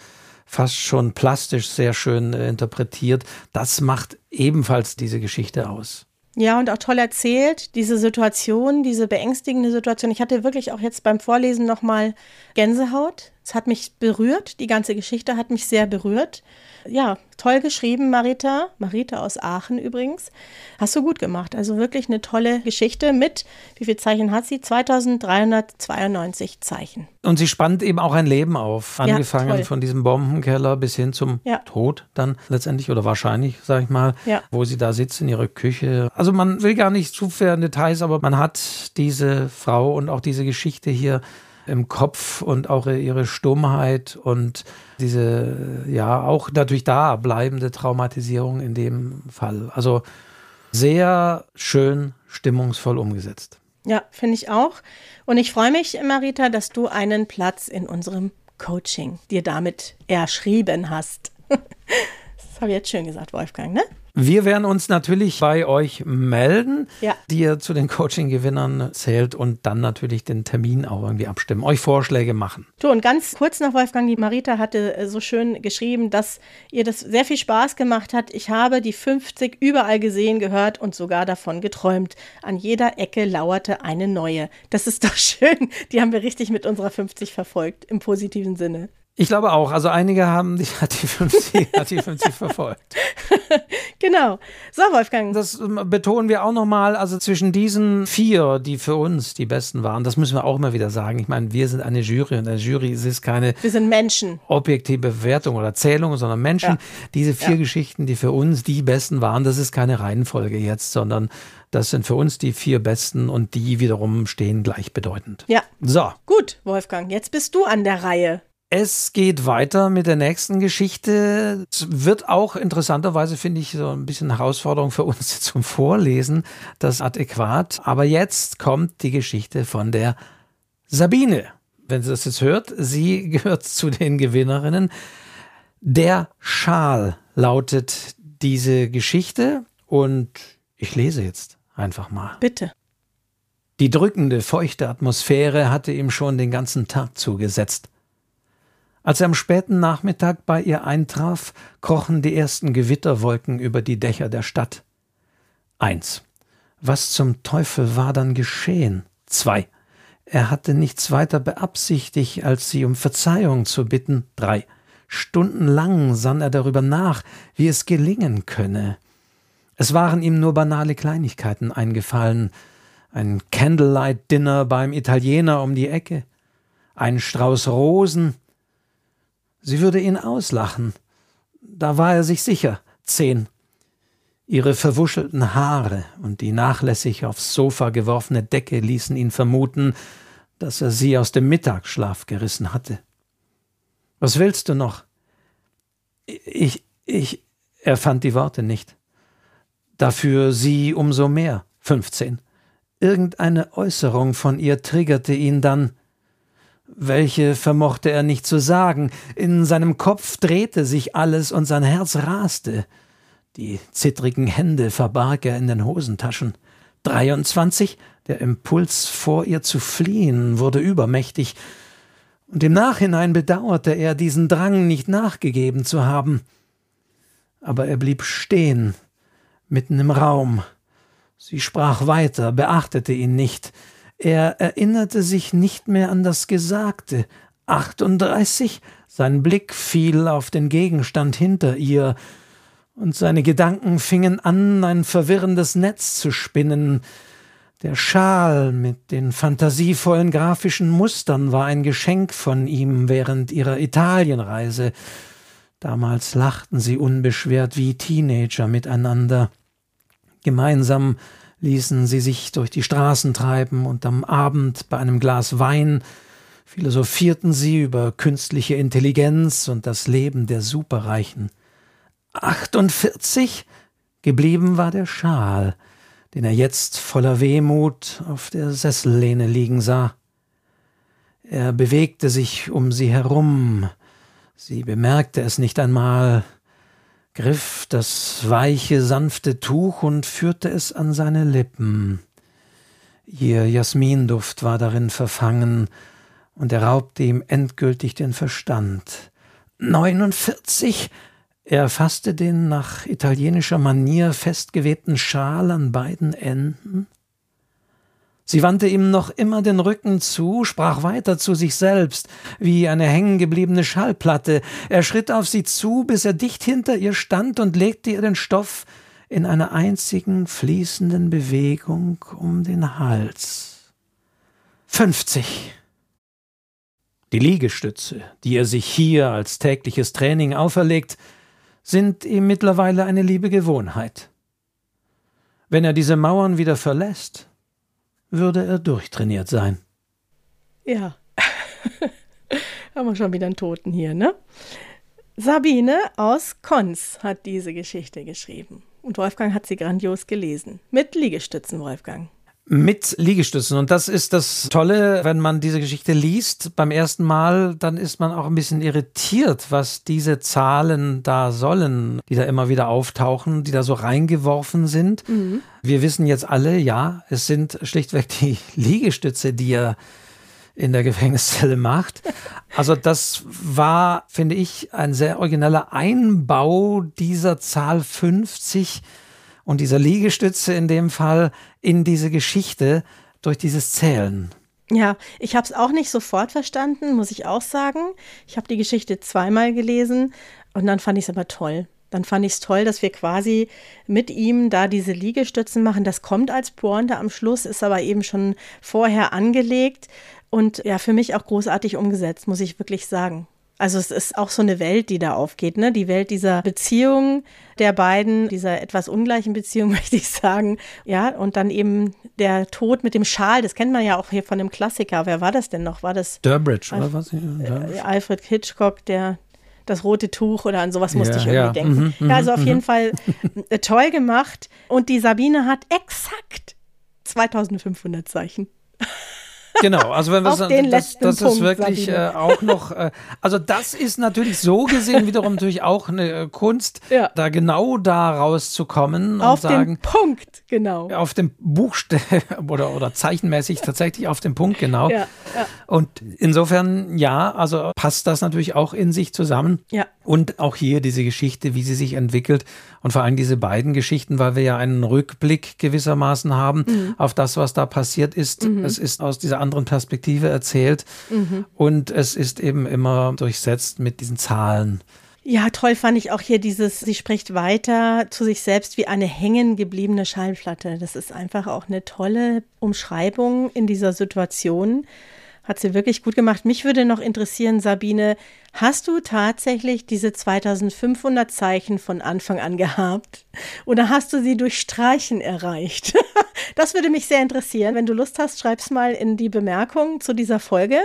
fast schon plastisch sehr schön äh, interpretiert. Das macht ebenfalls diese Geschichte aus. Ja, und auch toll erzählt, diese Situation, diese beängstigende Situation. Ich hatte wirklich auch jetzt beim Vorlesen nochmal Gänsehaut. Es hat mich berührt, die ganze Geschichte hat mich sehr berührt. Ja, toll geschrieben, Marita. Marita aus Aachen übrigens. Hast du gut gemacht. Also wirklich eine tolle Geschichte mit, wie viele Zeichen hat sie? 2392 Zeichen. Und sie spannt eben auch ein Leben auf. Angefangen ja, von diesem Bombenkeller bis hin zum ja. Tod dann letztendlich oder wahrscheinlich, sag ich mal, ja. wo sie da sitzt in ihrer Küche. Also man will gar nicht zu sehr in Details, aber man hat diese Frau und auch diese Geschichte hier im Kopf und auch ihre Stummheit und diese, ja, auch natürlich da bleibende Traumatisierung in dem Fall. Also sehr schön stimmungsvoll umgesetzt. Ja, finde ich auch. Und ich freue mich, Marita, dass du einen Platz in unserem Coaching dir damit erschrieben hast. [LAUGHS] das habe ich jetzt schön gesagt, Wolfgang, ne? Wir werden uns natürlich bei euch melden, ja. die ihr zu den Coaching-Gewinnern zählt und dann natürlich den Termin auch irgendwie abstimmen, euch Vorschläge machen. So, und ganz kurz noch, Wolfgang, die Marita hatte äh, so schön geschrieben, dass ihr das sehr viel Spaß gemacht hat. Ich habe die 50 überall gesehen, gehört und sogar davon geträumt. An jeder Ecke lauerte eine neue. Das ist doch [LAUGHS] schön. Die haben wir richtig mit unserer 50 verfolgt, im positiven Sinne. Ich glaube auch. Also einige haben die, hat die 50, hat die 50 verfolgt. Genau. So, Wolfgang. Das ähm, betonen wir auch nochmal. Also zwischen diesen vier, die für uns die besten waren, das müssen wir auch immer wieder sagen. Ich meine, wir sind eine Jury und eine Jury ist keine wir sind Menschen. objektive Bewertung oder Zählung, sondern Menschen. Ja. Diese vier ja. Geschichten, die für uns die besten waren, das ist keine Reihenfolge jetzt, sondern das sind für uns die vier besten und die wiederum stehen gleichbedeutend. Ja. So. Gut, Wolfgang, jetzt bist du an der Reihe. Es geht weiter mit der nächsten Geschichte. Es wird auch interessanterweise, finde ich, so ein bisschen Herausforderung für uns [LAUGHS] zum Vorlesen, das adäquat. Aber jetzt kommt die Geschichte von der Sabine. Wenn sie das jetzt hört, sie [LAUGHS] gehört zu den Gewinnerinnen. Der Schal lautet diese Geschichte und ich lese jetzt einfach mal. Bitte. Die drückende, feuchte Atmosphäre hatte ihm schon den ganzen Tag zugesetzt. Als er am späten Nachmittag bei ihr eintraf, krochen die ersten Gewitterwolken über die Dächer der Stadt. Eins. Was zum Teufel war dann geschehen? Zwei. Er hatte nichts weiter beabsichtigt, als sie um Verzeihung zu bitten. Drei. Stundenlang sann er darüber nach, wie es gelingen könne. Es waren ihm nur banale Kleinigkeiten eingefallen. Ein Candlelight-Dinner beim Italiener um die Ecke, ein Strauß Rosen, Sie würde ihn auslachen. Da war er sich sicher. Zehn. Ihre verwuschelten Haare und die nachlässig aufs Sofa geworfene Decke ließen ihn vermuten, dass er sie aus dem Mittagsschlaf gerissen hatte. Was willst du noch? Ich, ich, er fand die Worte nicht. Dafür sie umso mehr. Fünfzehn. Irgendeine Äußerung von ihr triggerte ihn dann. Welche vermochte er nicht zu sagen. In seinem Kopf drehte sich alles und sein Herz raste. Die zittrigen Hände verbarg er in den Hosentaschen. 23, der Impuls, vor ihr zu fliehen, wurde übermächtig, und im Nachhinein bedauerte er, diesen Drang nicht nachgegeben zu haben. Aber er blieb stehen, mitten im Raum. Sie sprach weiter, beachtete ihn nicht, er erinnerte sich nicht mehr an das Gesagte. 38, sein Blick fiel auf den Gegenstand hinter ihr, und seine Gedanken fingen an, ein verwirrendes Netz zu spinnen. Der Schal mit den fantasievollen grafischen Mustern war ein Geschenk von ihm während ihrer Italienreise. Damals lachten sie unbeschwert wie Teenager miteinander. Gemeinsam ließen sie sich durch die Straßen treiben und am Abend bei einem Glas Wein philosophierten sie über künstliche Intelligenz und das Leben der Superreichen. 48 geblieben war der Schal, den er jetzt voller Wehmut auf der Sessellehne liegen sah. Er bewegte sich um sie herum, sie bemerkte es nicht einmal, griff das weiche, sanfte Tuch und führte es an seine Lippen. Ihr Jasminduft war darin verfangen, und er raubte ihm endgültig den Verstand. Neunundvierzig! Er fasste den nach italienischer Manier festgewebten Schal an beiden Enden, Sie wandte ihm noch immer den Rücken zu, sprach weiter zu sich selbst, wie eine hängengebliebene Schallplatte. Er schritt auf sie zu, bis er dicht hinter ihr stand und legte ihr den Stoff in einer einzigen fließenden Bewegung um den Hals. Fünfzig. Die Liegestütze, die er sich hier als tägliches Training auferlegt, sind ihm mittlerweile eine liebe Gewohnheit. Wenn er diese Mauern wieder verlässt, würde er durchtrainiert sein. Ja, [LAUGHS] haben wir schon wieder einen Toten hier, ne? Sabine aus Konz hat diese Geschichte geschrieben. Und Wolfgang hat sie grandios gelesen. Mit Liegestützen, Wolfgang mit Liegestützen. Und das ist das Tolle, wenn man diese Geschichte liest beim ersten Mal, dann ist man auch ein bisschen irritiert, was diese Zahlen da sollen, die da immer wieder auftauchen, die da so reingeworfen sind. Mhm. Wir wissen jetzt alle, ja, es sind schlichtweg die [LAUGHS] Liegestütze, die er in der Gefängniszelle macht. Also das war, finde ich, ein sehr origineller Einbau dieser Zahl 50 und dieser Liegestütze in dem Fall in diese Geschichte durch dieses Zählen. Ja, ich habe es auch nicht sofort verstanden, muss ich auch sagen. Ich habe die Geschichte zweimal gelesen und dann fand ich es aber toll. dann fand ich es toll, dass wir quasi mit ihm da diese Liegestützen machen. Das kommt als Pointe am Schluss, ist aber eben schon vorher angelegt und ja, für mich auch großartig umgesetzt, muss ich wirklich sagen. Also es ist auch so eine Welt, die da aufgeht, ne? Die Welt dieser Beziehung der beiden, dieser etwas ungleichen Beziehung, [LAUGHS] möchte ich sagen. Ja, und dann eben der Tod mit dem Schal, das kennt man ja auch hier von dem Klassiker. Wer war das denn noch? War das Durbridge oder was? Äh, Alfred Hitchcock, der das rote Tuch oder an sowas musste ja, ich irgendwie ja. denken. Mhm, ja, also auf mhm. jeden Fall äh, toll gemacht. Und die Sabine hat exakt 2500 Zeichen. [LAUGHS] Genau, also wenn wir sagen, das, das Punkt, ist wirklich äh, auch noch, äh, also das ist natürlich so gesehen wiederum natürlich auch eine äh, Kunst, ja. da genau da rauszukommen auf und sagen. den Punkt, genau. Auf dem Buchstaben [LAUGHS] oder, oder zeichenmäßig tatsächlich auf den Punkt, genau. Ja, ja. Und insofern, ja, also passt das natürlich auch in sich zusammen. Ja. Und auch hier diese Geschichte, wie sie sich entwickelt und vor allem diese beiden Geschichten, weil wir ja einen Rückblick gewissermaßen haben mhm. auf das, was da passiert ist. Mhm. Es ist aus dieser anderen Perspektive erzählt mhm. und es ist eben immer durchsetzt mit diesen Zahlen. Ja, toll fand ich auch hier dieses, sie spricht weiter zu sich selbst wie eine hängen gebliebene Schallplatte. Das ist einfach auch eine tolle Umschreibung in dieser Situation. Hat sie wirklich gut gemacht. Mich würde noch interessieren, Sabine, hast du tatsächlich diese 2500 Zeichen von Anfang an gehabt? Oder hast du sie durch Streichen erreicht? [LAUGHS] das würde mich sehr interessieren. Wenn du Lust hast, schreib's mal in die Bemerkung zu dieser Folge.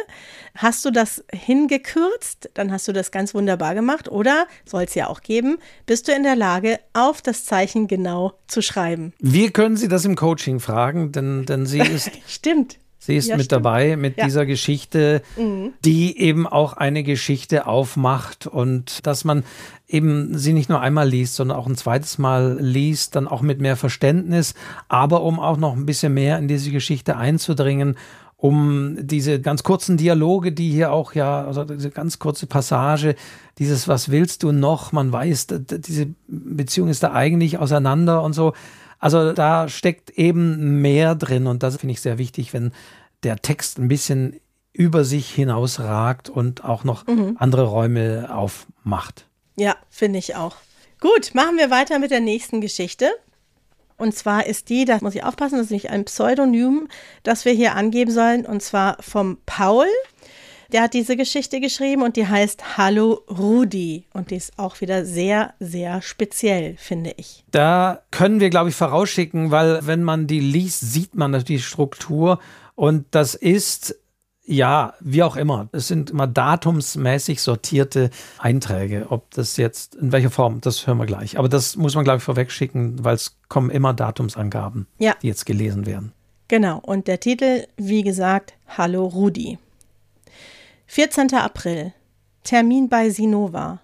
Hast du das hingekürzt? Dann hast du das ganz wunderbar gemacht. Oder soll es ja auch geben, bist du in der Lage, auf das Zeichen genau zu schreiben? Wir können Sie das im Coaching fragen, denn, denn sie [LAUGHS] ist. Stimmt. Sie ist ja, mit stimmt. dabei mit ja. dieser Geschichte, mhm. die eben auch eine Geschichte aufmacht und dass man eben sie nicht nur einmal liest, sondern auch ein zweites Mal liest, dann auch mit mehr Verständnis, aber um auch noch ein bisschen mehr in diese Geschichte einzudringen, um diese ganz kurzen Dialoge, die hier auch ja, also diese ganz kurze Passage, dieses Was willst du noch? Man weiß, diese Beziehung ist da eigentlich auseinander und so also da steckt eben mehr drin und das finde ich sehr wichtig, wenn der Text ein bisschen über sich hinausragt und auch noch mhm. andere Räume aufmacht. Ja, finde ich auch. Gut, machen wir weiter mit der nächsten Geschichte. Und zwar ist die, da muss ich aufpassen, das ist nicht ein Pseudonym, das wir hier angeben sollen, und zwar vom Paul. Der hat diese Geschichte geschrieben und die heißt Hallo Rudi. Und die ist auch wieder sehr, sehr speziell, finde ich. Da können wir, glaube ich, vorausschicken, weil wenn man die liest, sieht man die Struktur. Und das ist ja, wie auch immer. Es sind immer datumsmäßig sortierte Einträge. Ob das jetzt, in welcher Form, das hören wir gleich. Aber das muss man, glaube ich, vorwegschicken, weil es kommen immer Datumsangaben, ja. die jetzt gelesen werden. Genau. Und der Titel, wie gesagt, Hallo Rudi. 14. April. Termin bei Sinova.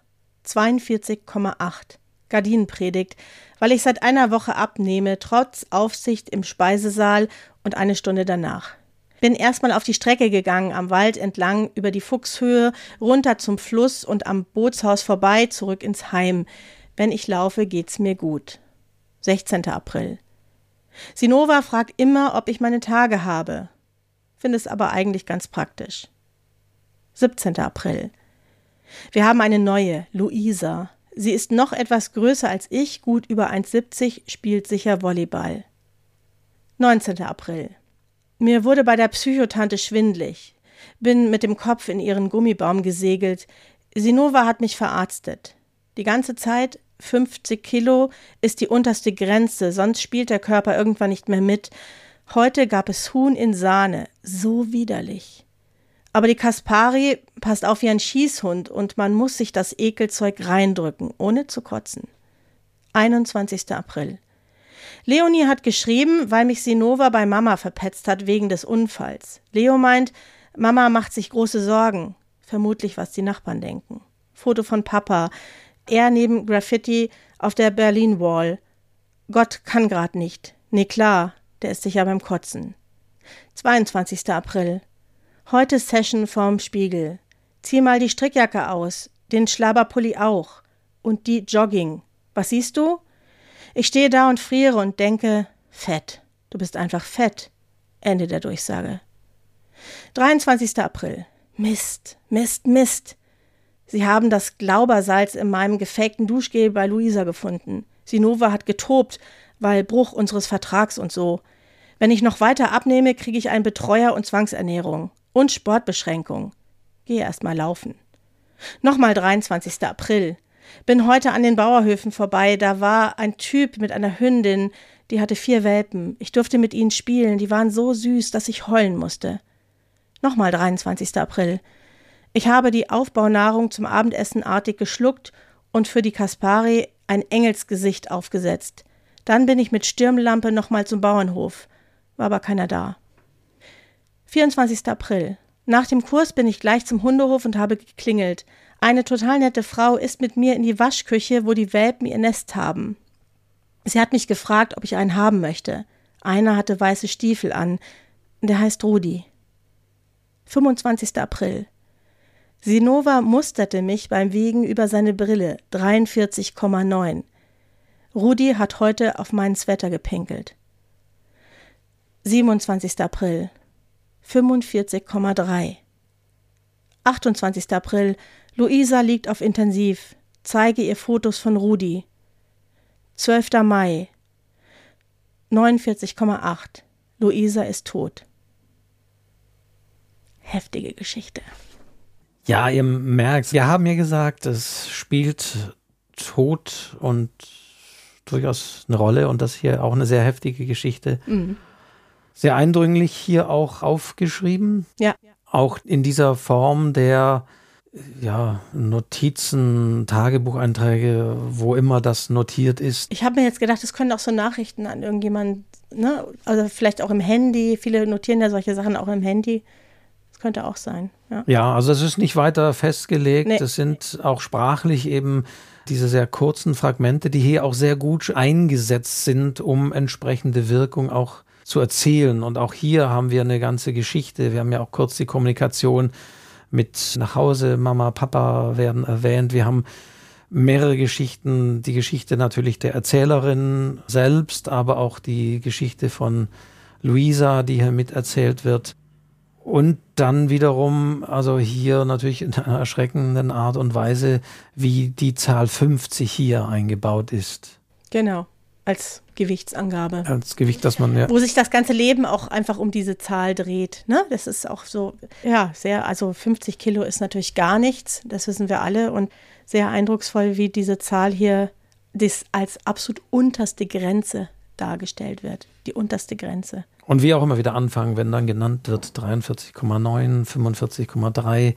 42,8. Gardinenpredigt, weil ich seit einer Woche abnehme, trotz Aufsicht im Speisesaal und eine Stunde danach. Bin erstmal auf die Strecke gegangen, am Wald entlang, über die Fuchshöhe, runter zum Fluss und am Bootshaus vorbei, zurück ins Heim. Wenn ich laufe, geht's mir gut. 16. April. Sinova fragt immer, ob ich meine Tage habe. Finde es aber eigentlich ganz praktisch. 17. April. Wir haben eine neue, Luisa. Sie ist noch etwas größer als ich, gut über 1,70, spielt sicher Volleyball. 19. April. Mir wurde bei der Psychotante schwindlig. Bin mit dem Kopf in ihren Gummibaum gesegelt. Sinova hat mich verarztet. Die ganze Zeit 50 Kilo ist die unterste Grenze, sonst spielt der Körper irgendwann nicht mehr mit. Heute gab es Huhn in Sahne. So widerlich. Aber die Kaspari passt auf wie ein Schießhund und man muss sich das Ekelzeug reindrücken, ohne zu kotzen. 21. April. Leonie hat geschrieben, weil mich Sinova bei Mama verpetzt hat wegen des Unfalls. Leo meint, Mama macht sich große Sorgen. Vermutlich, was die Nachbarn denken. Foto von Papa. Er neben Graffiti auf der Berlin Wall. Gott kann grad nicht. Nee, klar, der ist sicher beim Kotzen. 22. April. Heute Session vorm Spiegel. Zieh mal die Strickjacke aus, den Schlabberpulli auch. Und die Jogging. Was siehst du? Ich stehe da und friere und denke, fett. Du bist einfach fett. Ende der Durchsage. 23. April. Mist, Mist, Mist. Sie haben das Glaubersalz in meinem gefakten Duschgel bei Luisa gefunden. Sinova hat getobt, weil Bruch unseres Vertrags und so. Wenn ich noch weiter abnehme, kriege ich einen Betreuer und Zwangsernährung. Und Sportbeschränkung. Gehe erst mal laufen. Nochmal 23. April. Bin heute an den Bauerhöfen vorbei. Da war ein Typ mit einer Hündin, die hatte vier Welpen. Ich durfte mit ihnen spielen. Die waren so süß, dass ich heulen musste. Nochmal 23. April. Ich habe die Aufbaunahrung zum Abendessen artig geschluckt und für die Kaspari ein Engelsgesicht aufgesetzt. Dann bin ich mit Stirnlampe nochmal zum Bauernhof. War aber keiner da. 24. April. Nach dem Kurs bin ich gleich zum Hundehof und habe geklingelt. Eine total nette Frau ist mit mir in die Waschküche, wo die Welpen ihr Nest haben. Sie hat mich gefragt, ob ich einen haben möchte. Einer hatte weiße Stiefel an. Der heißt Rudi. 25. April. Sinova musterte mich beim Wiegen über seine Brille 43,9. Rudi hat heute auf meinen Sweater gepinkelt. 27. April 45,3. 28. April Luisa liegt auf Intensiv. Zeige ihr Fotos von Rudi. 12. Mai 49,8. Luisa ist tot. Heftige Geschichte. Ja, ihr merkt, wir haben ja gesagt, es spielt Tod und durchaus eine Rolle und das hier auch eine sehr heftige Geschichte. Mhm. Sehr eindringlich hier auch aufgeschrieben. Ja. Auch in dieser Form der ja, Notizen, Tagebucheinträge, wo immer das notiert ist. Ich habe mir jetzt gedacht, es können auch so Nachrichten an irgendjemand, ne? also vielleicht auch im Handy. Viele notieren ja solche Sachen auch im Handy. Das könnte auch sein. Ja, ja also es ist nicht weiter festgelegt. Nee. Es sind auch sprachlich eben diese sehr kurzen Fragmente, die hier auch sehr gut eingesetzt sind, um entsprechende Wirkung auch zu erzählen. Und auch hier haben wir eine ganze Geschichte. Wir haben ja auch kurz die Kommunikation mit nach Hause, Mama, Papa werden erwähnt. Wir haben mehrere Geschichten, die Geschichte natürlich der Erzählerin selbst, aber auch die Geschichte von Luisa, die hier miterzählt wird. Und dann wiederum, also hier natürlich in einer erschreckenden Art und Weise, wie die Zahl 50 hier eingebaut ist. Genau, als Gewichtsangabe. Als Gewicht, dass man ja. Wo sich das ganze Leben auch einfach um diese Zahl dreht. Ne? Das ist auch so, ja, sehr, also 50 Kilo ist natürlich gar nichts, das wissen wir alle. Und sehr eindrucksvoll, wie diese Zahl hier das als absolut unterste Grenze dargestellt wird. Die unterste Grenze. Und wie auch immer wieder anfangen, wenn dann genannt wird 43,9, 45,3.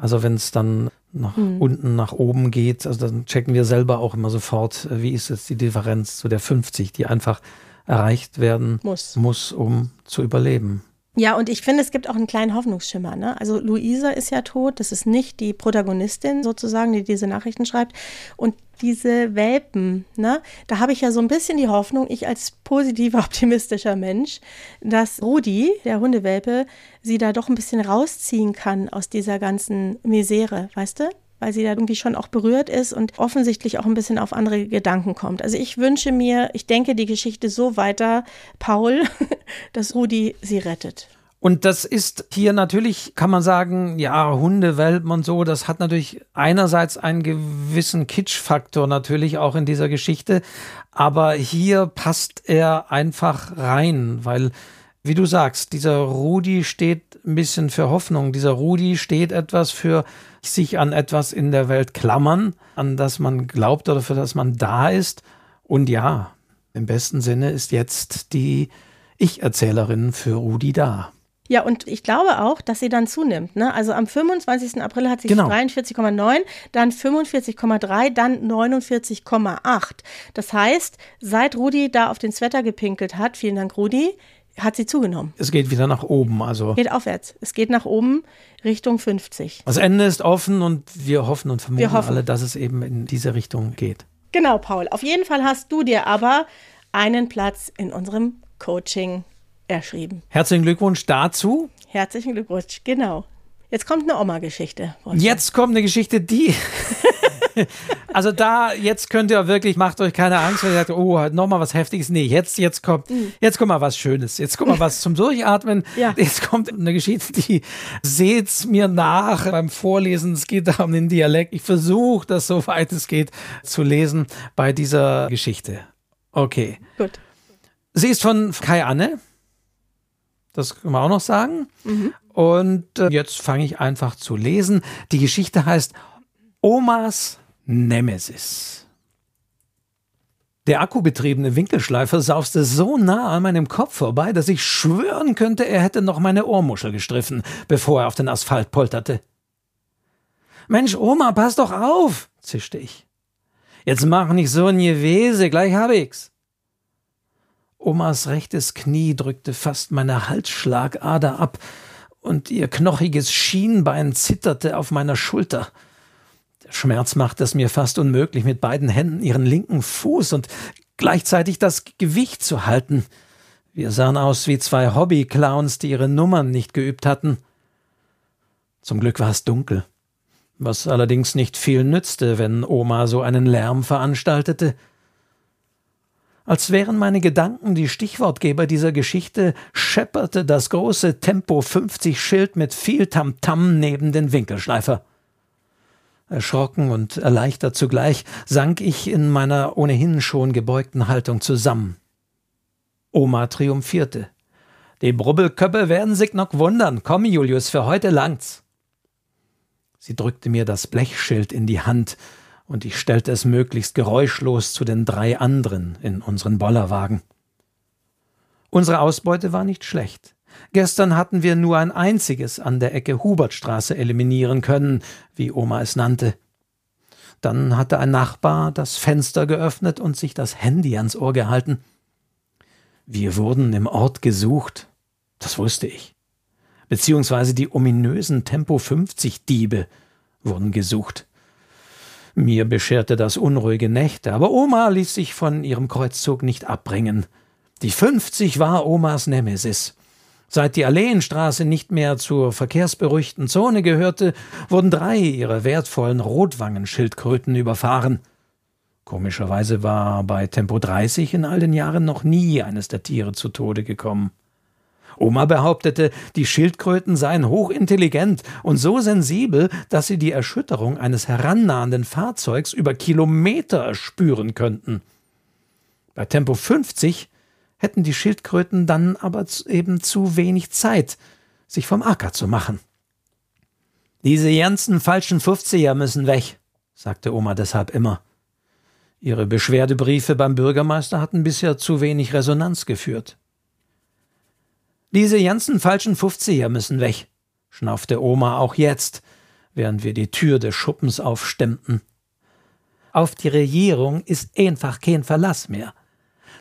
Also wenn es dann nach mhm. unten, nach oben geht. Also dann checken wir selber auch immer sofort, äh, wie ist jetzt die Differenz zu der 50, die einfach erreicht werden muss, muss um zu überleben. Ja, und ich finde, es gibt auch einen kleinen Hoffnungsschimmer. Ne? Also Luisa ist ja tot, das ist nicht die Protagonistin sozusagen, die diese Nachrichten schreibt. Und diese Welpen, ne, da habe ich ja so ein bisschen die Hoffnung, ich als positiver, [LAUGHS] optimistischer Mensch, dass Rudi, der Hundewelpe, sie da doch ein bisschen rausziehen kann aus dieser ganzen Misere, weißt du? Weil sie da irgendwie schon auch berührt ist und offensichtlich auch ein bisschen auf andere Gedanken kommt. Also ich wünsche mir, ich denke die Geschichte so weiter, Paul, [LAUGHS] dass Rudi sie rettet. Und das ist hier natürlich, kann man sagen, ja, Hundewelpen und so, das hat natürlich einerseits einen gewissen Kitsch-Faktor natürlich auch in dieser Geschichte, aber hier passt er einfach rein, weil, wie du sagst, dieser Rudi steht ein bisschen für Hoffnung, dieser Rudi steht etwas für sich an etwas in der Welt klammern, an das man glaubt oder für das man da ist. Und ja, im besten Sinne ist jetzt die Ich-Erzählerin für Rudi da. Ja, und ich glaube auch, dass sie dann zunimmt. Ne? Also am 25. April hat sie genau. 43,9, dann 45,3, dann 49,8. Das heißt, seit Rudi da auf den Sweater gepinkelt hat, vielen Dank Rudi, hat sie zugenommen. Es geht wieder nach oben, also. Geht aufwärts. Es geht nach oben Richtung 50. Das Ende ist offen und wir hoffen und vermuten hoffen. alle, dass es eben in diese Richtung geht. Genau, Paul. Auf jeden Fall hast du dir aber einen Platz in unserem Coaching erschrieben. Herzlichen Glückwunsch dazu. Herzlichen Glückwunsch, genau. Jetzt kommt eine Oma-Geschichte. Jetzt kommt eine Geschichte, die [LAUGHS] [LAUGHS] Also da, jetzt könnt ihr wirklich, macht euch keine Angst, wenn ihr sagt, oh, nochmal was Heftiges. Nee, jetzt, jetzt kommt, mhm. jetzt kommt mal was Schönes. Jetzt kommt mal was zum Durchatmen. [LAUGHS] Ja. Jetzt kommt eine Geschichte, die seht's mir nach beim Vorlesen. Es geht da um den Dialekt. Ich versuche das so weit es geht zu lesen bei dieser Geschichte. Okay. Gut. Sie ist von Kai Anne. Das können wir auch noch sagen. Mhm. Und äh, jetzt fange ich einfach zu lesen. Die Geschichte heißt Omas Nemesis. Der akkubetriebene Winkelschleifer sauste so nah an meinem Kopf vorbei, dass ich schwören könnte, er hätte noch meine Ohrmuschel gestriffen, bevor er auf den Asphalt polterte. Mensch, Oma, pass doch auf, zischte ich. Jetzt mach nicht so ein Gewese, gleich hab ich's. Omas rechtes Knie drückte fast meine Halsschlagader ab, und ihr knochiges Schienbein zitterte auf meiner Schulter. Der Schmerz machte es mir fast unmöglich, mit beiden Händen ihren linken Fuß und gleichzeitig das Gewicht zu halten. Wir sahen aus wie zwei Hobbyclowns, die ihre Nummern nicht geübt hatten. Zum Glück war es dunkel, was allerdings nicht viel nützte, wenn Oma so einen Lärm veranstaltete. Als wären meine Gedanken die Stichwortgeber dieser Geschichte, schepperte das große Tempo 50 Schild mit viel Tamtam neben den Winkelschleifer. Erschrocken und erleichtert zugleich sank ich in meiner ohnehin schon gebeugten Haltung zusammen. Oma triumphierte. Die Brubbelköppe werden sich noch wundern. Komm, Julius, für heute langt's. Sie drückte mir das Blechschild in die Hand, und ich stellte es möglichst geräuschlos zu den drei anderen in unseren Bollerwagen. Unsere Ausbeute war nicht schlecht. Gestern hatten wir nur ein einziges an der Ecke Hubertstraße eliminieren können, wie Oma es nannte. Dann hatte ein Nachbar das Fenster geöffnet und sich das Handy ans Ohr gehalten. Wir wurden im Ort gesucht, das wusste ich. Beziehungsweise die ominösen Tempo 50 Diebe wurden gesucht. Mir bescherte das unruhige Nächte, aber Oma ließ sich von ihrem Kreuzzug nicht abbringen. Die 50 war Omas Nemesis. Seit die Alleenstraße nicht mehr zur verkehrsberuhigten Zone gehörte, wurden drei ihrer wertvollen Rotwangenschildkröten überfahren. Komischerweise war bei Tempo 30 in all den Jahren noch nie eines der Tiere zu Tode gekommen. Oma behauptete, die Schildkröten seien hochintelligent und so sensibel, dass sie die Erschütterung eines herannahenden Fahrzeugs über Kilometer spüren könnten. Bei Tempo 50 hätten die Schildkröten dann aber eben zu wenig Zeit, sich vom Acker zu machen. Diese ganzen falschen Fünfziger müssen weg, sagte Oma deshalb immer. Ihre Beschwerdebriefe beim Bürgermeister hatten bisher zu wenig Resonanz geführt. Diese ganzen falschen Fünfziger müssen weg, schnaufte Oma auch jetzt, während wir die Tür des Schuppens aufstemmten. Auf die Regierung ist einfach kein Verlass mehr.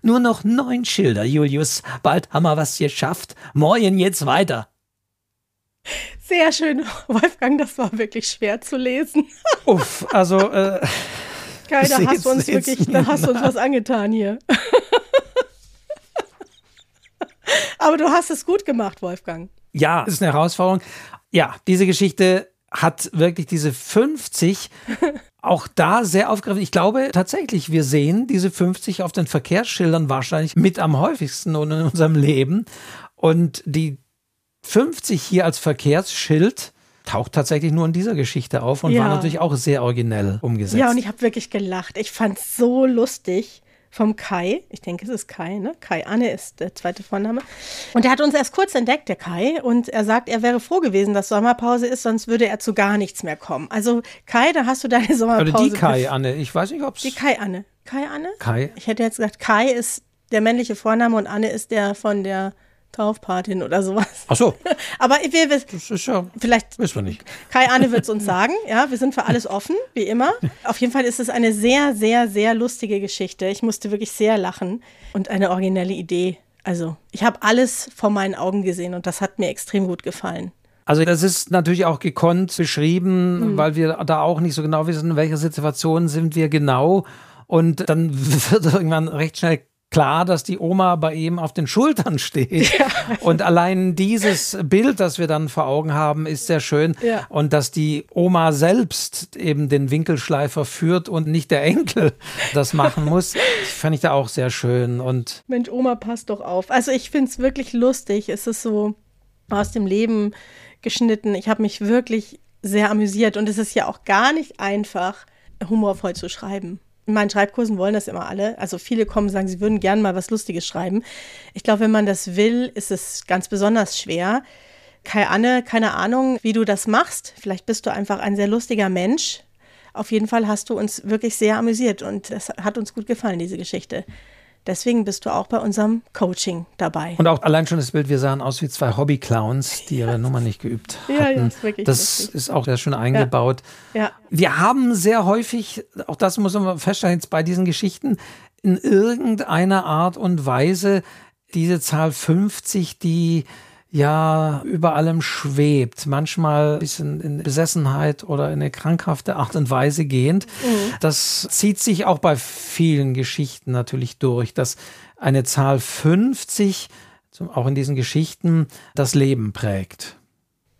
Nur noch neun Schilder, Julius. Bald haben wir was geschafft. Morgen geht's weiter. Sehr schön, Wolfgang, das war wirklich schwer zu lesen. [LAUGHS] Uff, also. Äh, Geil, da hast du uns wirklich, da hast du uns was angetan hier. [LAUGHS] Aber du hast es gut gemacht, Wolfgang. Ja, es ist eine Herausforderung. Ja, diese Geschichte hat wirklich diese 50 [LAUGHS] auch da sehr aufgegriffen. Ich glaube tatsächlich, wir sehen diese 50 auf den Verkehrsschildern wahrscheinlich mit am häufigsten in unserem Leben. Und die 50 hier als Verkehrsschild taucht tatsächlich nur in dieser Geschichte auf und ja. war natürlich auch sehr originell umgesetzt. Ja, und ich habe wirklich gelacht. Ich fand es so lustig vom Kai. Ich denke, es ist Kai, ne? Kai Anne ist der zweite Vorname. Und er hat uns erst kurz entdeckt, der Kai. Und er sagt, er wäre froh gewesen, dass Sommerpause ist, sonst würde er zu gar nichts mehr kommen. Also, Kai, da hast du deine Sommerpause. Oder die Kai Anne. Ich weiß nicht, ob es. Die Kai Anne. Kai Anne? Kai. Ich hätte jetzt gesagt, Kai ist der männliche Vorname und Anne ist der von der Taufpatin oder sowas. Ach so. [LAUGHS] Aber wir, wir das ist ja, vielleicht wissen wir nicht. Kai Anne wird es uns sagen. Ja, wir sind für alles offen, wie immer. Auf jeden Fall ist es eine sehr, sehr, sehr lustige Geschichte. Ich musste wirklich sehr lachen und eine originelle Idee. Also, ich habe alles vor meinen Augen gesehen und das hat mir extrem gut gefallen. Also das ist natürlich auch gekonnt beschrieben, mhm. weil wir da auch nicht so genau wissen, in welcher Situation sind wir genau. Und dann [LAUGHS] wird irgendwann recht schnell klar, dass die Oma bei ihm auf den Schultern steht. Ja. Und allein dieses Bild, das wir dann vor Augen haben, ist sehr schön. Ja. Und dass die Oma selbst eben den Winkelschleifer führt und nicht der Enkel das machen muss, [LAUGHS] fand ich da auch sehr schön. Und Mensch, Oma, passt doch auf. Also ich finde es wirklich lustig. Es ist so aus dem Leben geschnitten. Ich habe mich wirklich sehr amüsiert und es ist ja auch gar nicht einfach, humorvoll zu schreiben in meinen Schreibkursen wollen das immer alle. Also viele kommen und sagen, sie würden gerne mal was Lustiges schreiben. Ich glaube, wenn man das will, ist es ganz besonders schwer. Kai Anne, keine Ahnung, wie du das machst. Vielleicht bist du einfach ein sehr lustiger Mensch. Auf jeden Fall hast du uns wirklich sehr amüsiert und es hat uns gut gefallen, diese Geschichte. Deswegen bist du auch bei unserem Coaching dabei. Und auch allein schon das Bild, wir sahen aus wie zwei Hobby-Clowns, die ihre Nummer nicht geübt hatten. Ja, ja, ist wirklich das lustig. ist auch sehr schön eingebaut. Ja. ja. Wir haben sehr häufig, auch das muss man feststellen, jetzt bei diesen Geschichten, in irgendeiner Art und Weise diese Zahl 50, die ja über allem schwebt, manchmal ein bisschen in Besessenheit oder in eine krankhafte Art und Weise gehend. Mhm. Das zieht sich auch bei vielen Geschichten natürlich durch, dass eine Zahl 50 auch in diesen Geschichten das Leben prägt.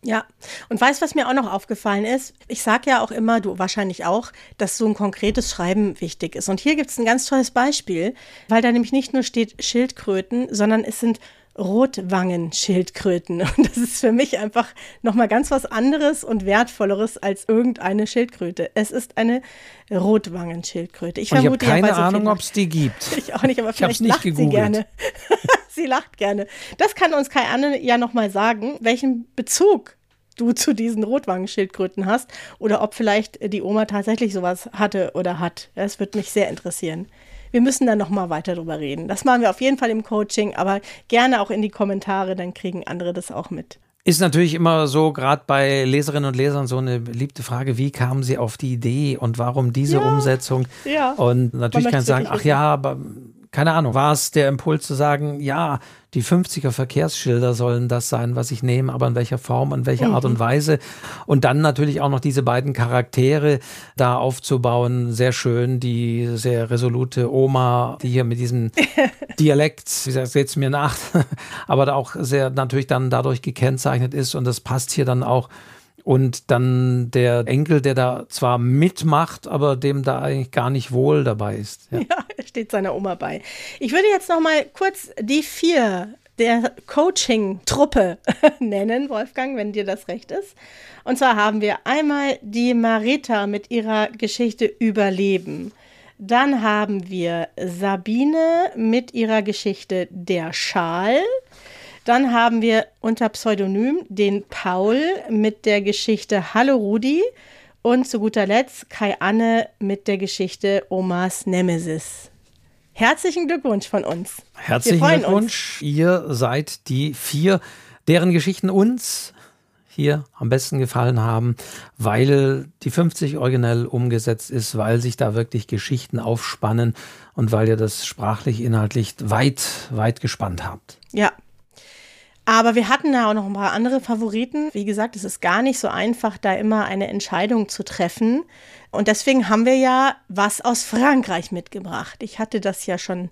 Ja, und weißt, was mir auch noch aufgefallen ist? Ich sage ja auch immer, du wahrscheinlich auch, dass so ein konkretes Schreiben wichtig ist. Und hier gibt es ein ganz tolles Beispiel, weil da nämlich nicht nur steht Schildkröten, sondern es sind Rotwangenschildkröten. [LAUGHS] Und das ist für mich einfach nochmal ganz was anderes und wertvolleres als irgendeine Schildkröte. Es ist eine Rotwangenschildkröte. Ich, und ich habe keine Ahnung, ob es die gibt. [LAUGHS] Ich auch nicht, aber vielleicht nicht lacht gegoogelt. sie gerne. [LAUGHS] sie lacht gerne. Das kann uns Kai Anne ja nochmal sagen, welchen Bezug du zu diesen Rotwangenschildkröten hast oder ob vielleicht die Oma tatsächlich sowas hatte oder hat. Das würde mich sehr interessieren wir müssen da nochmal weiter drüber reden. Das machen wir auf jeden Fall im Coaching, aber gerne auch in die Kommentare, dann kriegen andere das auch mit. Ist natürlich immer so, gerade bei Leserinnen und Lesern, so eine beliebte Frage, wie kamen sie auf die Idee und warum diese ja, Umsetzung? Ja. Und natürlich kann ich sagen, ach ja, aber keine Ahnung, war es der Impuls zu sagen, ja, die 50er Verkehrsschilder sollen das sein, was ich nehme, aber in welcher Form, in welcher mhm. Art und mhm. Weise. Und dann natürlich auch noch diese beiden Charaktere da aufzubauen. Sehr schön, die sehr resolute Oma, die hier mit diesem [LAUGHS] Dialekt, wie gesagt, seht mir nach, [LAUGHS] aber auch sehr natürlich dann dadurch gekennzeichnet ist. Und das passt hier dann auch und dann der Enkel, der da zwar mitmacht, aber dem da eigentlich gar nicht wohl dabei ist. Ja, [LAUGHS] ja steht seiner Oma bei. Ich würde jetzt noch mal kurz die vier der Coaching-Truppe [LAUGHS] nennen, Wolfgang, wenn dir das recht ist. Und zwar haben wir einmal die Marita mit ihrer Geschichte Überleben. Dann haben wir Sabine mit ihrer Geschichte Der Schal. Dann haben wir unter Pseudonym den Paul mit der Geschichte Hallo Rudi und zu guter Letzt Kai Anne mit der Geschichte Omas Nemesis. Herzlichen Glückwunsch von uns. Herzlichen Glückwunsch. Uns. Ihr seid die vier, deren Geschichten uns hier am besten gefallen haben, weil die 50 originell umgesetzt ist, weil sich da wirklich Geschichten aufspannen und weil ihr das sprachlich, inhaltlich weit, weit gespannt habt. Ja, aber wir hatten da auch noch ein paar andere Favoriten. Wie gesagt, es ist gar nicht so einfach, da immer eine Entscheidung zu treffen. Und deswegen haben wir ja was aus Frankreich mitgebracht. Ich hatte das ja schon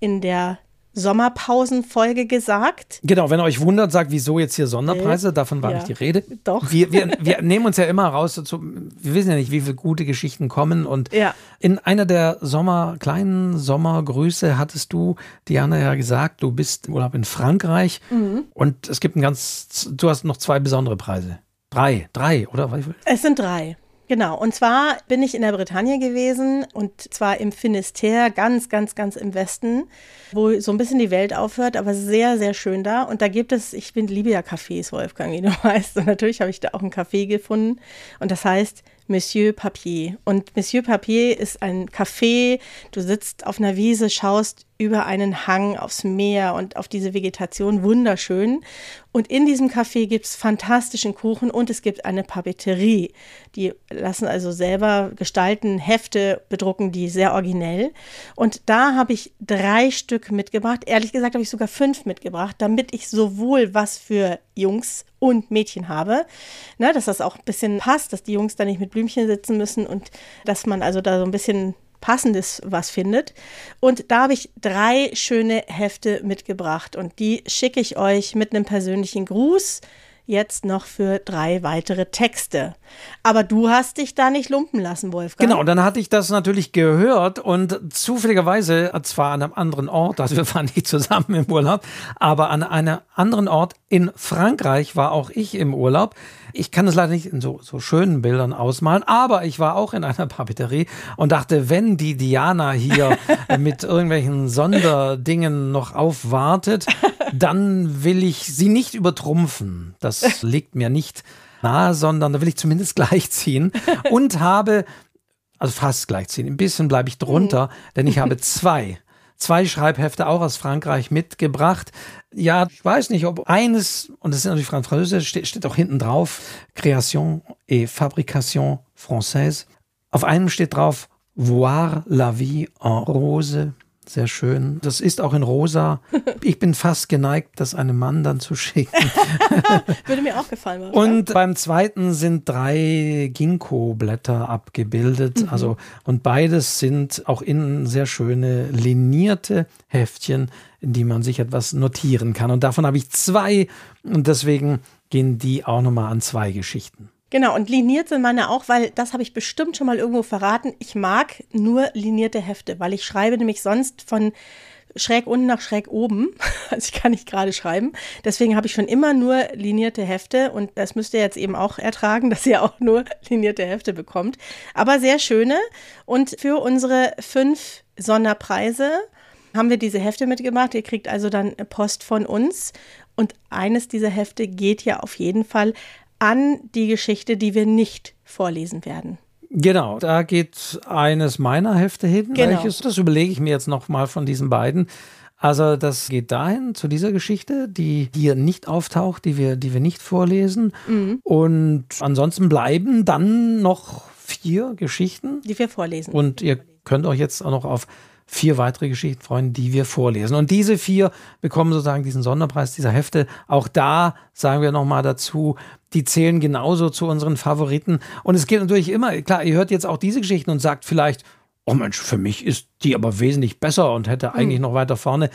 in der Sommerpausenfolge gesagt. Genau, wenn ihr euch wundert, sagt, wieso jetzt hier Sonderpreise, davon war ja, nicht die Rede. Doch. Wir, wir, wir nehmen uns ja immer raus, dazu, wir wissen ja nicht, wie viele gute Geschichten kommen. Und ja. in einer der Sommer, kleinen Sommergrüße hattest du, Diana, ja gesagt, du bist im Urlaub in Frankreich mhm. und es gibt ein ganz, du hast noch zwei besondere Preise. Drei, drei, oder? Es sind drei. Genau, und zwar bin ich in der Bretagne gewesen und zwar im Finisterre, ganz, ganz, ganz im Westen, wo so ein bisschen die Welt aufhört, aber sehr, sehr schön da. Und da gibt es, ich bin, liebe ja Cafés, Wolfgang, wie du [LAUGHS] weißt. Und natürlich habe ich da auch ein Café gefunden und das heißt Monsieur Papier. Und Monsieur Papier ist ein Café, du sitzt auf einer Wiese, schaust über einen Hang aufs Meer und auf diese Vegetation, wunderschön. Und in diesem Café gibt es fantastischen Kuchen und es gibt eine Papeterie. Die lassen also selber gestalten, Hefte bedrucken, die sehr originell. Und da habe ich drei Stück mitgebracht. Ehrlich gesagt habe ich sogar fünf mitgebracht, damit ich sowohl was für Jungs und Mädchen habe, ne, dass das auch ein bisschen passt, dass die Jungs da nicht mit Blümchen sitzen müssen und dass man also da so ein bisschen passendes was findet. Und da habe ich drei schöne Hefte mitgebracht und die schicke ich euch mit einem persönlichen Gruß jetzt noch für drei weitere Texte. Aber du hast dich da nicht lumpen lassen, Wolfgang. Genau, dann hatte ich das natürlich gehört und zufälligerweise, zwar an einem anderen Ort, also wir waren nicht zusammen im Urlaub, aber an einem anderen Ort in Frankreich war auch ich im Urlaub. Ich kann es leider nicht in so, so schönen Bildern ausmalen, aber ich war auch in einer Papeterie und dachte, wenn die Diana hier [LAUGHS] mit irgendwelchen Sonderdingen noch aufwartet, dann will ich sie nicht übertrumpfen. Das [LAUGHS] liegt mir nicht nahe, sondern da will ich zumindest [LAUGHS] gleichziehen und habe, also fast gleichziehen, ein bisschen bleibe ich drunter, denn ich habe zwei zwei Schreibhefte auch aus Frankreich mitgebracht. Ja, ich weiß nicht, ob eines, und das sind natürlich Französisch, steht, steht auch hinten drauf, Création et Fabrication Française. Auf einem steht drauf, Voir la vie en rose. Sehr schön. Das ist auch in rosa. [LAUGHS] Ich bin fast geneigt, das einem Mann dann zu schicken. [LAUGHS] Würde mir auch gefallen. Und beim zweiten sind drei Ginkgo-Blätter abgebildet. Mhm. Also, und beides sind auch innen sehr schöne linierte Heftchen, in die man sich etwas notieren kann. Und davon habe ich zwei. Und deswegen gehen die auch nochmal an zwei Geschichten. Genau, und liniert sind meine auch, weil das habe ich bestimmt schon mal irgendwo verraten. Ich mag nur linierte Hefte, weil ich schreibe nämlich sonst von schräg unten nach schräg oben. [LAUGHS] Also ich kann nicht gerade schreiben. Deswegen habe ich schon immer nur linierte Hefte und das müsst ihr jetzt eben auch ertragen, [LAUGHS] dass ihr auch nur linierte Hefte bekommt. Aber sehr schöne. Und für unsere fünf Sonderpreise haben wir diese Hefte mitgemacht. Ihr kriegt also dann Post von uns. Und eines dieser Hefte geht ja auf jeden Fall an die Geschichte, die wir nicht vorlesen werden. Genau, da geht eines meiner Hefte hin. Genau. Welches, das überlege ich mir jetzt nochmal von diesen beiden. Also das geht dahin zu dieser Geschichte, die hier nicht auftaucht, die wir, die wir nicht vorlesen. Mhm. Und ansonsten bleiben dann noch vier Geschichten, die wir vorlesen. Und ihr könnt euch jetzt auch noch auf vier weitere Geschichten freuen, die wir vorlesen. Und diese vier bekommen sozusagen diesen Sonderpreis dieser Hefte. Auch da sagen wir nochmal dazu, die zählen genauso zu unseren Favoriten. Und es geht natürlich immer, klar, ihr hört jetzt auch diese Geschichten und sagt vielleicht, oh Mensch, für mich ist die aber wesentlich besser und hätte eigentlich mhm. noch weiter vorne.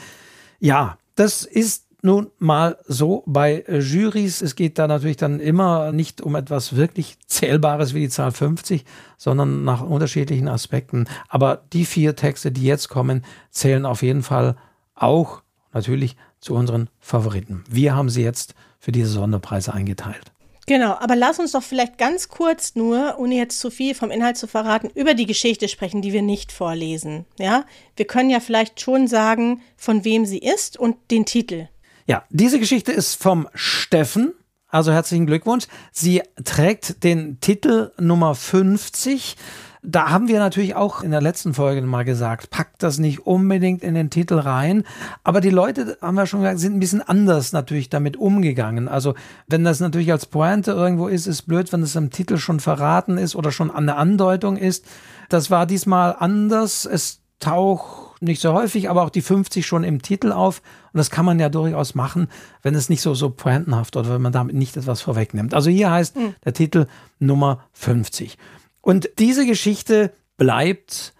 Ja, das ist nun mal so bei Jurys. Es geht da natürlich dann immer nicht um etwas wirklich Zählbares wie die Zahl 50, sondern nach unterschiedlichen Aspekten. Aber die vier Texte, die jetzt kommen, zählen auf jeden Fall auch natürlich zu unseren Favoriten. Wir haben sie jetzt für diese Sonderpreise eingeteilt. Genau, aber lass uns doch vielleicht ganz kurz nur, ohne jetzt zu viel vom Inhalt zu verraten, über die Geschichte sprechen, die wir nicht vorlesen. Ja, wir können ja vielleicht schon sagen, von wem sie ist und den Titel. Ja, diese Geschichte ist vom Steffen. Also herzlichen Glückwunsch. Sie trägt den Titel Nummer 50. Da haben wir natürlich auch in der letzten Folge mal gesagt, packt das nicht unbedingt in den Titel rein. Aber die Leute, haben wir schon gesagt, sind ein bisschen anders natürlich damit umgegangen. Also wenn das natürlich als Pointe irgendwo ist, ist blöd, wenn es im Titel schon verraten ist oder schon der Andeutung ist. Das war diesmal anders. Es taucht nicht so häufig, aber auch die 50 schon im Titel auf. Und das kann man ja durchaus machen, wenn es nicht so, so pointenhaft oder wenn man damit nicht etwas vorwegnimmt. Also hier heißt mhm. der Titel Nummer 50. Und diese Geschichte bleibt,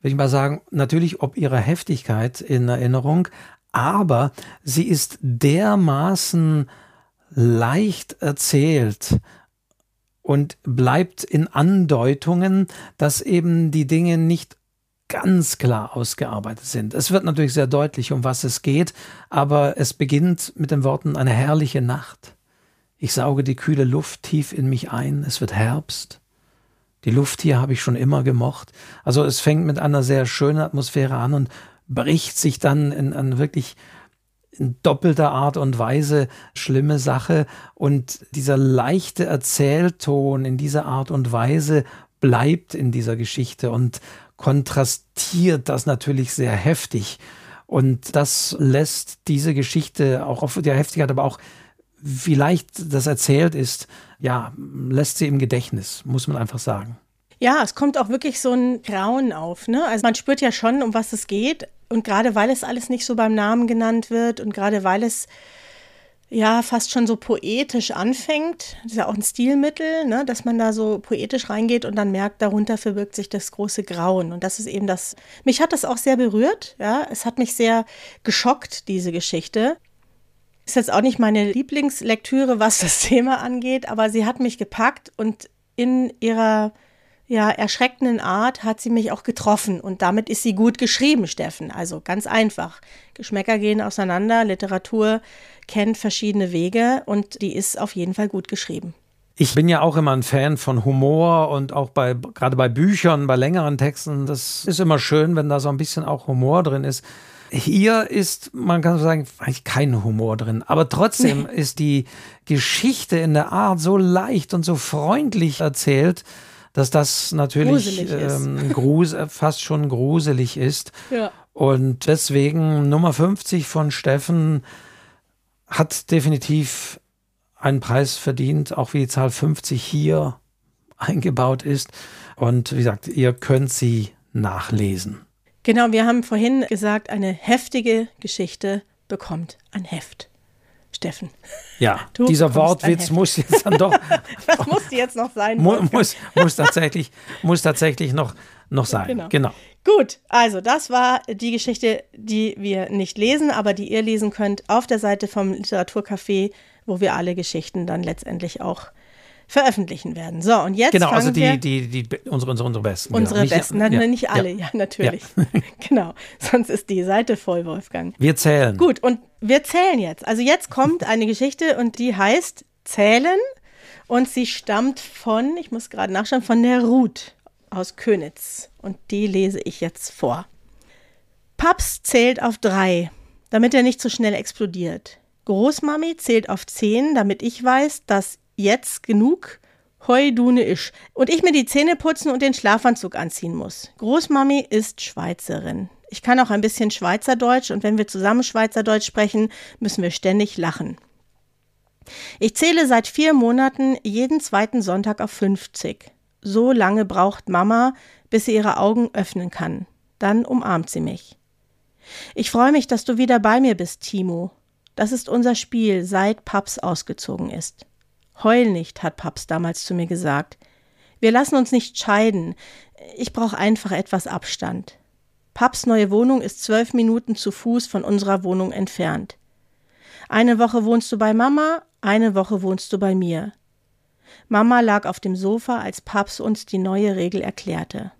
würde ich mal sagen, natürlich ob ihrer Heftigkeit in Erinnerung, aber sie ist dermaßen leicht erzählt und bleibt in Andeutungen, dass eben die Dinge nicht ganz klar ausgearbeitet sind. Es wird natürlich sehr deutlich, um was es geht, aber es beginnt mit den Worten eine herrliche Nacht. Ich sauge die kühle Luft tief in mich ein, es wird Herbst. Die Luft hier habe ich schon immer gemocht. Also es fängt mit einer sehr schönen Atmosphäre an und bricht sich dann in, in wirklich in doppelter Art und Weise schlimme Sache. Und dieser leichte Erzählton in dieser Art und Weise bleibt in dieser Geschichte und kontrastiert das natürlich sehr heftig. Und das lässt diese Geschichte auch auf der Heftigkeit, aber auch wie leicht das erzählt ist, ja, lässt sie im Gedächtnis, muss man einfach sagen. Ja, es kommt auch wirklich so ein Grauen auf. Ne? Also man spürt ja schon, um was es geht. Und gerade weil es alles nicht so beim Namen genannt wird und gerade weil es ja fast schon so poetisch anfängt. Das ist ja auch ein Stilmittel, ne? dass man da so poetisch reingeht und dann merkt, darunter verbirgt sich das große Grauen. Und das ist eben das, mich hat das auch sehr berührt, ja. Es hat mich sehr geschockt, diese Geschichte. Ist jetzt auch nicht meine Lieblingslektüre, was das [LAUGHS] Thema angeht, aber sie hat mich gepackt und in ihrer ja, erschreckenden Art hat sie mich auch getroffen und damit ist sie gut geschrieben, Steffen. Also ganz einfach. Geschmäcker gehen auseinander, Literatur kennt verschiedene Wege und die ist auf jeden Fall gut geschrieben. Ich bin ja auch immer ein Fan von Humor und auch bei, gerade bei Büchern, bei längeren Texten, das ist immer schön, wenn da so ein bisschen auch Humor drin ist. Hier ist, man kann sagen, eigentlich kein Humor drin, aber trotzdem nee. ist die Geschichte in der Art so leicht und so freundlich erzählt, dass das natürlich ähm, grus fast schon gruselig ist. Ja. Und deswegen Nummer 50 von Steffen hat definitiv einen Preis verdient, auch wie die Zahl 50 hier eingebaut ist. Und wie gesagt, ihr könnt sie nachlesen. Genau, wir haben vorhin gesagt, eine heftige Geschichte bekommt ein Heft. Steffen. Ja, [LAUGHS] du dieser Wortwitz muss jetzt dann doch. [LAUGHS] das muss jetzt noch sein. Mu muss, muss, tatsächlich, muss tatsächlich noch, noch sein. Genau. genau. Gut, also das war die Geschichte, die wir nicht lesen, aber die ihr lesen könnt auf der Seite vom Literaturcafé, wo wir alle Geschichten dann letztendlich auch veröffentlichen werden. So, und jetzt. Genau, also die, die, die, unsere, unsere, unsere besten. Unsere genau. besten, nicht, ja. nicht alle, ja, ja natürlich. Ja. [LAUGHS] [LAUGHS] genau, sonst ist die Seite voll, Wolfgang. Wir zählen. Gut, und wir zählen jetzt. Also jetzt kommt eine Geschichte und die heißt Zählen und sie stammt von, ich muss gerade nachschauen, von der Ruth aus Könitz. Und die lese ich jetzt vor. Paps zählt auf drei, damit er nicht so schnell explodiert. Großmami zählt auf zehn, damit ich weiß, dass jetzt genug Heudune ist und ich mir die Zähne putzen und den Schlafanzug anziehen muss. Großmami ist Schweizerin. Ich kann auch ein bisschen Schweizerdeutsch und wenn wir zusammen Schweizerdeutsch sprechen, müssen wir ständig lachen. Ich zähle seit vier Monaten jeden zweiten Sonntag auf 50. So lange braucht Mama, bis sie ihre Augen öffnen kann. Dann umarmt sie mich. Ich freue mich, dass du wieder bei mir bist, Timo. Das ist unser Spiel, seit Paps ausgezogen ist. Heul nicht, hat Paps damals zu mir gesagt. Wir lassen uns nicht scheiden. Ich brauche einfach etwas Abstand. Paps neue Wohnung ist zwölf Minuten zu Fuß von unserer Wohnung entfernt. Eine Woche wohnst du bei Mama, eine Woche wohnst du bei mir. Mama lag auf dem Sofa, als Paps uns die neue Regel erklärte.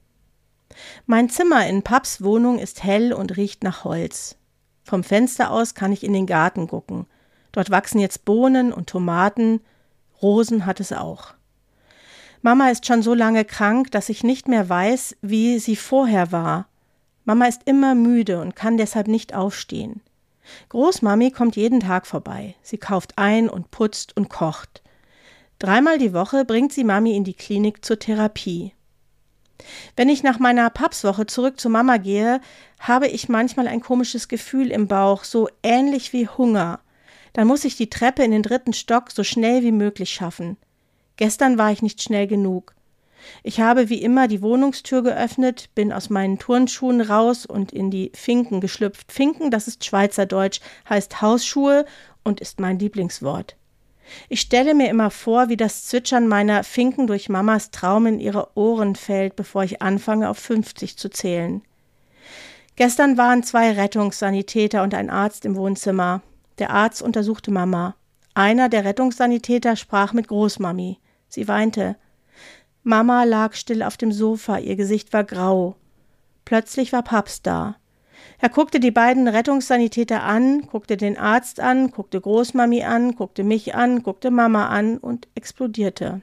Mein Zimmer in Paps Wohnung ist hell und riecht nach Holz. Vom Fenster aus kann ich in den Garten gucken. Dort wachsen jetzt Bohnen und Tomaten, Rosen hat es auch. Mama ist schon so lange krank, dass ich nicht mehr weiß, wie sie vorher war. Mama ist immer müde und kann deshalb nicht aufstehen. Großmami kommt jeden Tag vorbei. Sie kauft ein und putzt und kocht. Dreimal die Woche bringt sie Mami in die Klinik zur Therapie. Wenn ich nach meiner Papswoche zurück zu Mama gehe, habe ich manchmal ein komisches Gefühl im Bauch, so ähnlich wie Hunger. Dann muss ich die Treppe in den dritten Stock so schnell wie möglich schaffen. Gestern war ich nicht schnell genug. Ich habe wie immer die Wohnungstür geöffnet, bin aus meinen Turnschuhen raus und in die Finken geschlüpft. Finken, das ist Schweizerdeutsch, heißt Hausschuhe und ist mein Lieblingswort. Ich stelle mir immer vor, wie das Zwitschern meiner Finken durch Mamas Traum in ihre Ohren fällt, bevor ich anfange, auf 50 zu zählen. Gestern waren zwei Rettungssanitäter und ein Arzt im Wohnzimmer. Der Arzt untersuchte Mama. Einer der Rettungssanitäter sprach mit Großmami. Sie weinte. Mama lag still auf dem Sofa, ihr Gesicht war grau. Plötzlich war Paps da. Er guckte die beiden Rettungssanitäter an, guckte den Arzt an, guckte Großmami an, guckte mich an, guckte Mama an und explodierte.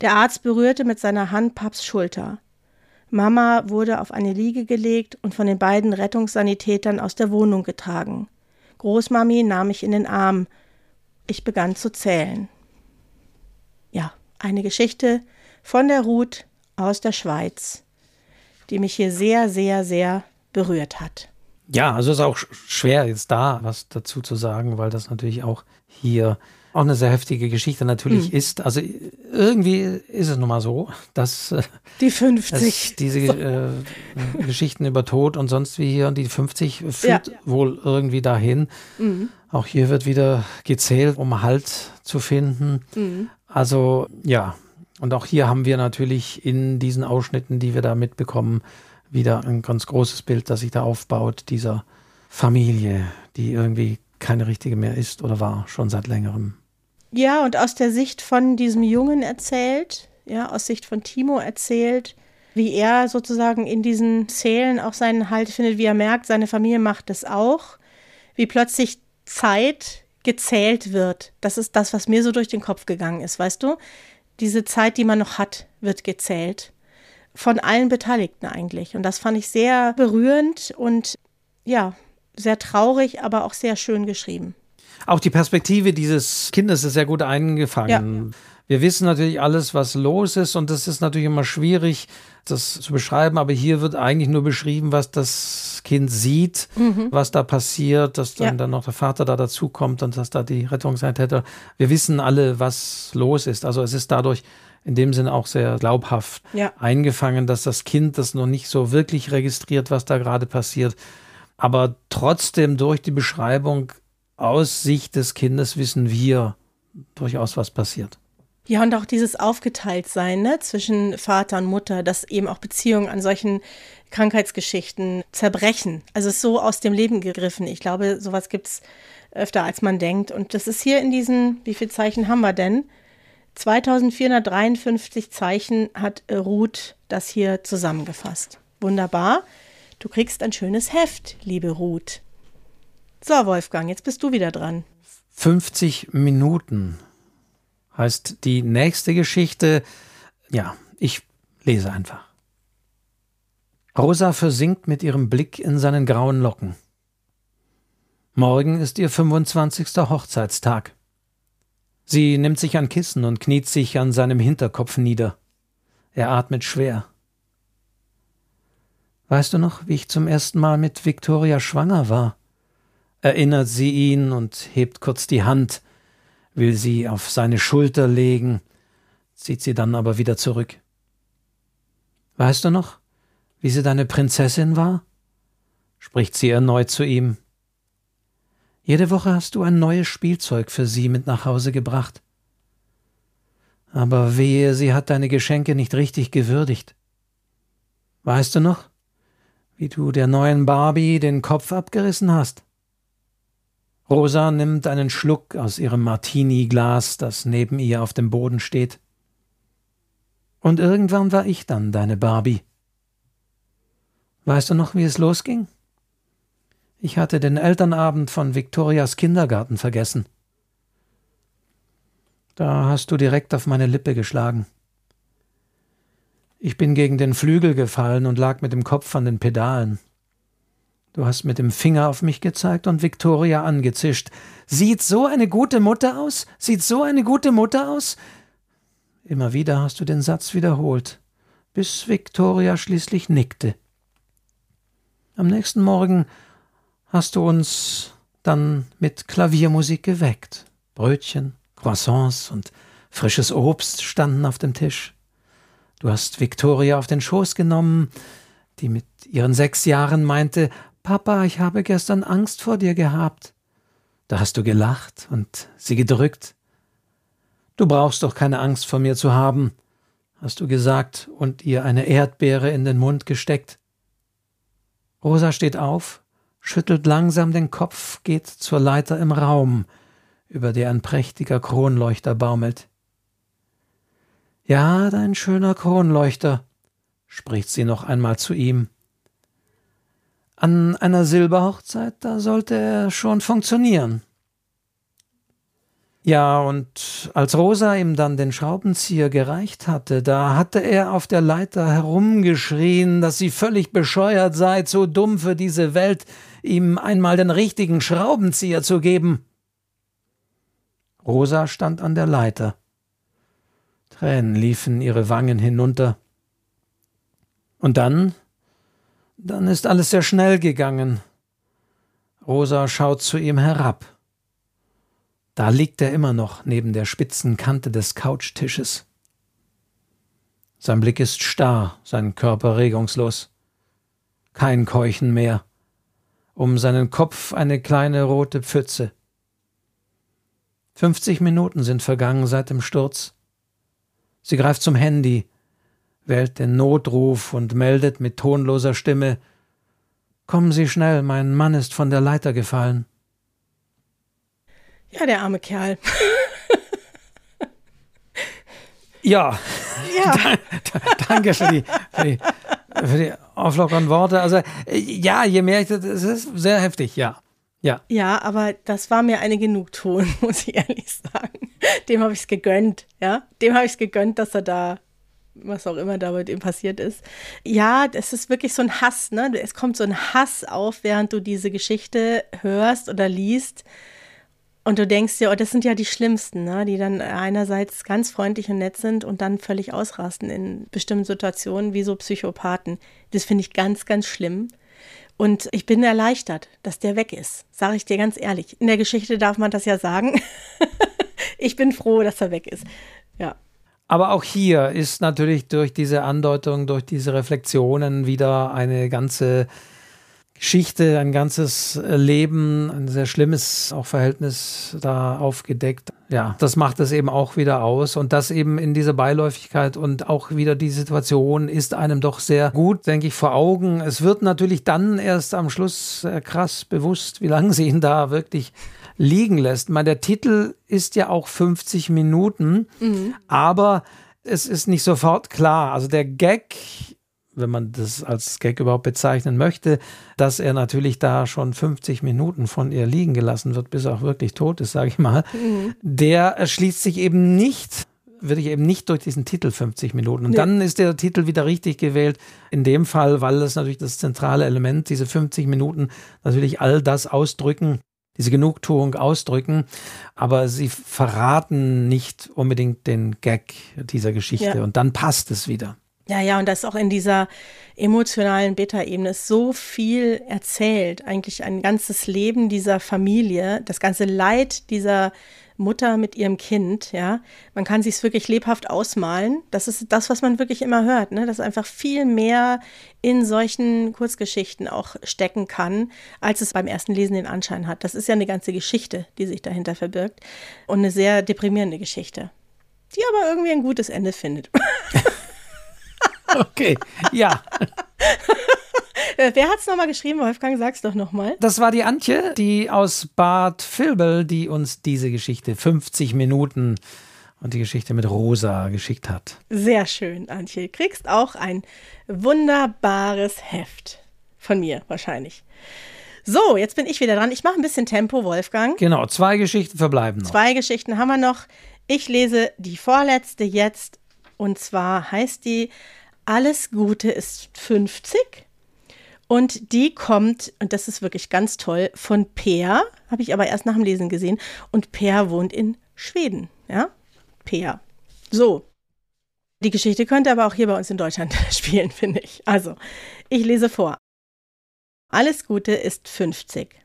Der Arzt berührte mit seiner Hand Paps Schulter. Mama wurde auf eine Liege gelegt und von den beiden Rettungssanitätern aus der Wohnung getragen. Großmami nahm mich in den Arm. Ich begann zu zählen. Ja, eine Geschichte von der Ruth aus der Schweiz, die mich hier sehr, sehr, sehr berührt hat. Ja, also ist auch schwer jetzt da was dazu zu sagen, weil das natürlich auch hier auch eine sehr heftige Geschichte natürlich mhm. ist. Also irgendwie ist es nun mal so, dass äh, die 50 diese äh, Geschichten über Tod und sonst wie hier und die 50 führt ja. wohl irgendwie dahin. Mhm. Auch hier wird wieder gezählt, um Halt zu finden. Mhm. Also ja, und auch hier haben wir natürlich in diesen Ausschnitten, die wir da mitbekommen, wieder ein ganz großes Bild, das sich da aufbaut, dieser Familie, die irgendwie keine richtige mehr ist oder war, schon seit längerem. Ja, und aus der Sicht von diesem Jungen erzählt, ja, aus Sicht von Timo erzählt, wie er sozusagen in diesen Zählen auch seinen Halt findet, wie er merkt, seine Familie macht es auch, wie plötzlich Zeit gezählt wird. Das ist das, was mir so durch den Kopf gegangen ist, weißt du? Diese Zeit, die man noch hat, wird gezählt. Von allen Beteiligten eigentlich. Und das fand ich sehr berührend und ja, sehr traurig, aber auch sehr schön geschrieben. Auch die Perspektive dieses Kindes ist sehr gut eingefangen. Ja. Wir wissen natürlich alles, was los ist und das ist natürlich immer schwierig, das zu beschreiben, aber hier wird eigentlich nur beschrieben, was das Kind sieht, mhm. was da passiert, dass dann, ja. dann noch der Vater da dazukommt und dass da die Rettungseintäter. Wir wissen alle, was los ist. Also es ist dadurch in dem Sinne auch sehr glaubhaft ja. eingefangen, dass das Kind das noch nicht so wirklich registriert, was da gerade passiert. Aber trotzdem durch die Beschreibung aus Sicht des Kindes wissen wir durchaus, was passiert. Ja, und auch dieses Aufgeteiltsein ne, zwischen Vater und Mutter, dass eben auch Beziehungen an solchen Krankheitsgeschichten zerbrechen. Also ist so aus dem Leben gegriffen. Ich glaube, sowas gibt es öfter, als man denkt. Und das ist hier in diesen, wie viele Zeichen haben wir denn? 2453 Zeichen hat Ruth das hier zusammengefasst. Wunderbar. Du kriegst ein schönes Heft, liebe Ruth. So, Wolfgang, jetzt bist du wieder dran. 50 Minuten heißt die nächste Geschichte. Ja, ich lese einfach. Rosa versinkt mit ihrem Blick in seinen grauen Locken. Morgen ist ihr 25. Hochzeitstag. Sie nimmt sich ein Kissen und kniet sich an seinem Hinterkopf nieder. Er atmet schwer. Weißt du noch, wie ich zum ersten Mal mit Victoria schwanger war? erinnert sie ihn und hebt kurz die Hand, will sie auf seine Schulter legen, zieht sie dann aber wieder zurück. Weißt du noch, wie sie deine Prinzessin war? spricht sie erneut zu ihm. Jede Woche hast du ein neues Spielzeug für sie mit nach Hause gebracht. Aber wehe, sie hat deine Geschenke nicht richtig gewürdigt. Weißt du noch, wie du der neuen Barbie den Kopf abgerissen hast? Rosa nimmt einen Schluck aus ihrem Martini-Glas, das neben ihr auf dem Boden steht. Und irgendwann war ich dann deine Barbie. Weißt du noch, wie es losging? Ich hatte den Elternabend von Victorias Kindergarten vergessen. Da hast du direkt auf meine Lippe geschlagen. Ich bin gegen den Flügel gefallen und lag mit dem Kopf an den Pedalen. Du hast mit dem Finger auf mich gezeigt und Victoria angezischt. Sieht so eine gute Mutter aus? Sieht so eine gute Mutter aus? Immer wieder hast du den Satz wiederholt, bis Victoria schließlich nickte. Am nächsten Morgen hast du uns dann mit Klaviermusik geweckt. Brötchen, Croissants und frisches Obst standen auf dem Tisch. Du hast Victoria auf den Schoß genommen, die mit ihren sechs Jahren meinte, Papa, ich habe gestern Angst vor dir gehabt. Da hast du gelacht und sie gedrückt. Du brauchst doch keine Angst vor mir zu haben, hast du gesagt und ihr eine Erdbeere in den Mund gesteckt. Rosa steht auf, schüttelt langsam den Kopf, geht zur Leiter im Raum, über der ein prächtiger Kronleuchter baumelt. Ja, dein schöner Kronleuchter, spricht sie noch einmal zu ihm. An einer Silberhochzeit, da sollte er schon funktionieren. Ja, und als Rosa ihm dann den Schraubenzieher gereicht hatte, da hatte er auf der Leiter herumgeschrien, dass sie völlig bescheuert sei, zu dumm für diese Welt, ihm einmal den richtigen Schraubenzieher zu geben. Rosa stand an der Leiter. Tränen liefen ihre Wangen hinunter. Und dann dann ist alles sehr schnell gegangen. Rosa schaut zu ihm herab. Da liegt er immer noch neben der spitzen Kante des Couchtisches. Sein Blick ist starr, sein Körper regungslos. Kein Keuchen mehr. Um seinen Kopf eine kleine rote Pfütze. 50 Minuten sind vergangen seit dem Sturz. Sie greift zum Handy, wählt den Notruf und meldet mit tonloser Stimme Kommen Sie schnell, mein Mann ist von der Leiter gefallen. Ja, der arme Kerl. [LAUGHS] ja. ja. [LAUGHS] danke für die, für die, für die auflockeren Worte. Also, ja, je mehr ich das, es ist sehr heftig, ja. Ja. Ja, aber das war mir eine Genugtuung, [LAUGHS] muss ich ehrlich sagen. Dem habe ich es gegönnt, ja. Dem habe ich es gegönnt, dass er da was auch immer da mit ihm passiert ist. Ja, es ist wirklich so ein Hass, ne? Es kommt so ein Hass auf, während du diese Geschichte hörst oder liest. Und du denkst dir, oh, das sind ja die Schlimmsten, ne? die dann einerseits ganz freundlich und nett sind und dann völlig ausrasten in bestimmten Situationen, wie so Psychopathen. Das finde ich ganz, ganz schlimm. Und ich bin erleichtert, dass der weg ist, sage ich dir ganz ehrlich. In der Geschichte darf man das ja sagen. [LAUGHS] ich bin froh, dass er weg ist. Ja. Aber auch hier ist natürlich durch diese Andeutung, durch diese Reflexionen wieder eine ganze Geschichte, ein ganzes Leben, ein sehr schlimmes auch Verhältnis da aufgedeckt. Ja, das macht es eben auch wieder aus und das eben in dieser Beiläufigkeit und auch wieder die Situation ist einem doch sehr gut, denke ich, vor Augen. Es wird natürlich dann erst am Schluss krass bewusst, wie lange sie ihn da wirklich liegen lässt. Ich meine, der Titel ist ja auch 50 Minuten, mhm. aber es ist nicht sofort klar. Also der Gag, wenn man das als Gag überhaupt bezeichnen möchte, dass er natürlich da schon 50 Minuten von ihr liegen gelassen wird, bis er auch wirklich tot ist, sage ich mal, mhm. der erschließt sich eben nicht würde ich eben nicht durch diesen Titel 50 Minuten. Und nee. dann ist der Titel wieder richtig gewählt. In dem Fall, weil das natürlich das zentrale Element, diese 50 Minuten natürlich all das ausdrücken, diese Genugtuung ausdrücken, aber sie verraten nicht unbedingt den Gag dieser Geschichte ja. und dann passt es wieder. Ja, ja, und das auch in dieser emotionalen Beta-Ebene ist so viel erzählt, eigentlich ein ganzes Leben dieser Familie, das ganze Leid dieser Mutter mit ihrem Kind, ja. Man kann sich es wirklich lebhaft ausmalen. Das ist das, was man wirklich immer hört, ne? dass einfach viel mehr in solchen Kurzgeschichten auch stecken kann, als es beim ersten Lesen den Anschein hat. Das ist ja eine ganze Geschichte, die sich dahinter verbirgt und eine sehr deprimierende Geschichte, die aber irgendwie ein gutes Ende findet. [LAUGHS] okay, ja. Äh, wer hat es nochmal geschrieben, Wolfgang? Sag's doch nochmal. Das war die Antje, die aus Bad Vilbel, die uns diese Geschichte 50 Minuten und die Geschichte mit Rosa geschickt hat. Sehr schön, Antje. Kriegst auch ein wunderbares Heft. Von mir wahrscheinlich. So, jetzt bin ich wieder dran. Ich mache ein bisschen Tempo, Wolfgang. Genau, zwei Geschichten verbleiben noch. Zwei Geschichten haben wir noch. Ich lese die vorletzte jetzt. Und zwar heißt die Alles Gute ist 50 und die kommt, und das ist wirklich ganz toll, von Peer, habe ich aber erst nach dem Lesen gesehen. Und Peer wohnt in Schweden, ja? Peer. So. Die Geschichte könnte aber auch hier bei uns in Deutschland [LAUGHS] spielen, finde ich. Also, ich lese vor. Alles Gute ist 50.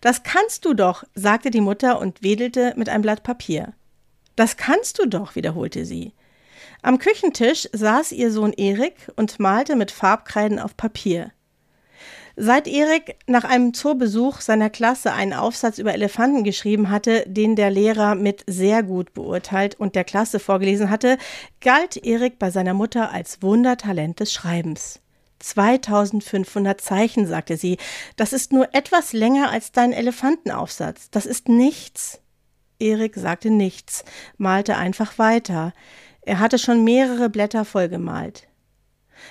Das kannst du doch, sagte die Mutter und wedelte mit einem Blatt Papier. Das kannst du doch, wiederholte sie. Am Küchentisch saß ihr Sohn Erik und malte mit Farbkreiden auf Papier. Seit Erik nach einem Zoobesuch seiner Klasse einen Aufsatz über Elefanten geschrieben hatte, den der Lehrer mit sehr gut beurteilt und der Klasse vorgelesen hatte, galt Erik bei seiner Mutter als Wundertalent des Schreibens. 2500 Zeichen, sagte sie. Das ist nur etwas länger als dein Elefantenaufsatz. Das ist nichts. Erik sagte nichts, malte einfach weiter. Er hatte schon mehrere Blätter vollgemalt.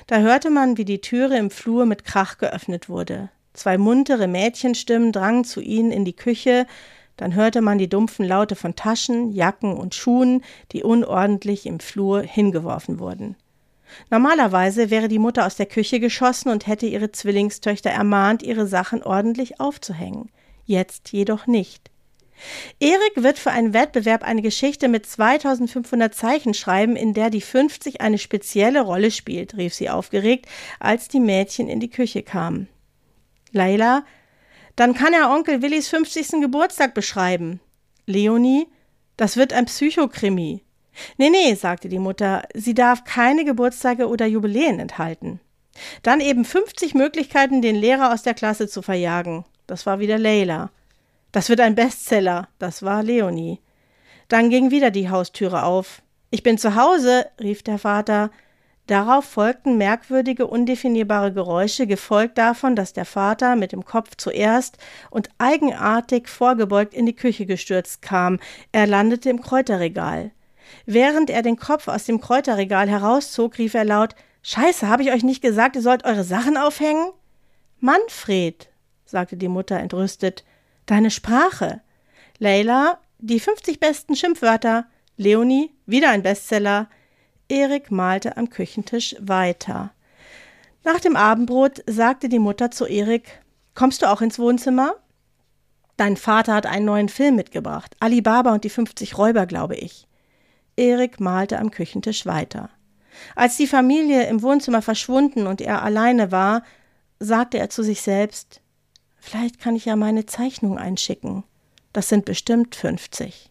Da hörte man, wie die Türe im Flur mit Krach geöffnet wurde. Zwei muntere Mädchenstimmen drangen zu ihnen in die Küche, dann hörte man die dumpfen Laute von Taschen, Jacken und Schuhen, die unordentlich im Flur hingeworfen wurden. Normalerweise wäre die Mutter aus der Küche geschossen und hätte ihre Zwillingstöchter ermahnt, ihre Sachen ordentlich aufzuhängen. Jetzt jedoch nicht. Erik wird für einen Wettbewerb eine Geschichte mit 2500 Zeichen schreiben, in der die 50 eine spezielle Rolle spielt, rief sie aufgeregt, als die Mädchen in die Küche kamen. Leila, dann kann er Onkel Willis 50. Geburtstag beschreiben. Leonie, das wird ein Psychokrimi. Nee, nee, sagte die Mutter, sie darf keine Geburtstage oder Jubiläen enthalten. Dann eben 50 Möglichkeiten, den Lehrer aus der Klasse zu verjagen. Das war wieder Leila. Das wird ein Bestseller. Das war Leonie. Dann ging wieder die Haustüre auf. Ich bin zu Hause, rief der Vater. Darauf folgten merkwürdige, undefinierbare Geräusche, gefolgt davon, dass der Vater mit dem Kopf zuerst und eigenartig vorgebeugt in die Küche gestürzt kam. Er landete im Kräuterregal. Während er den Kopf aus dem Kräuterregal herauszog, rief er laut Scheiße, habe ich euch nicht gesagt, ihr sollt eure Sachen aufhängen? Manfred, sagte die Mutter entrüstet, deine Sprache. Leila, die 50 besten Schimpfwörter. Leonie, wieder ein Bestseller. Erik malte am Küchentisch weiter. Nach dem Abendbrot sagte die Mutter zu Erik: Kommst du auch ins Wohnzimmer? Dein Vater hat einen neuen Film mitgebracht. Alibaba und die 50 Räuber, glaube ich. Erik malte am Küchentisch weiter. Als die Familie im Wohnzimmer verschwunden und er alleine war, sagte er zu sich selbst: Vielleicht kann ich ja meine Zeichnung einschicken. Das sind bestimmt 50.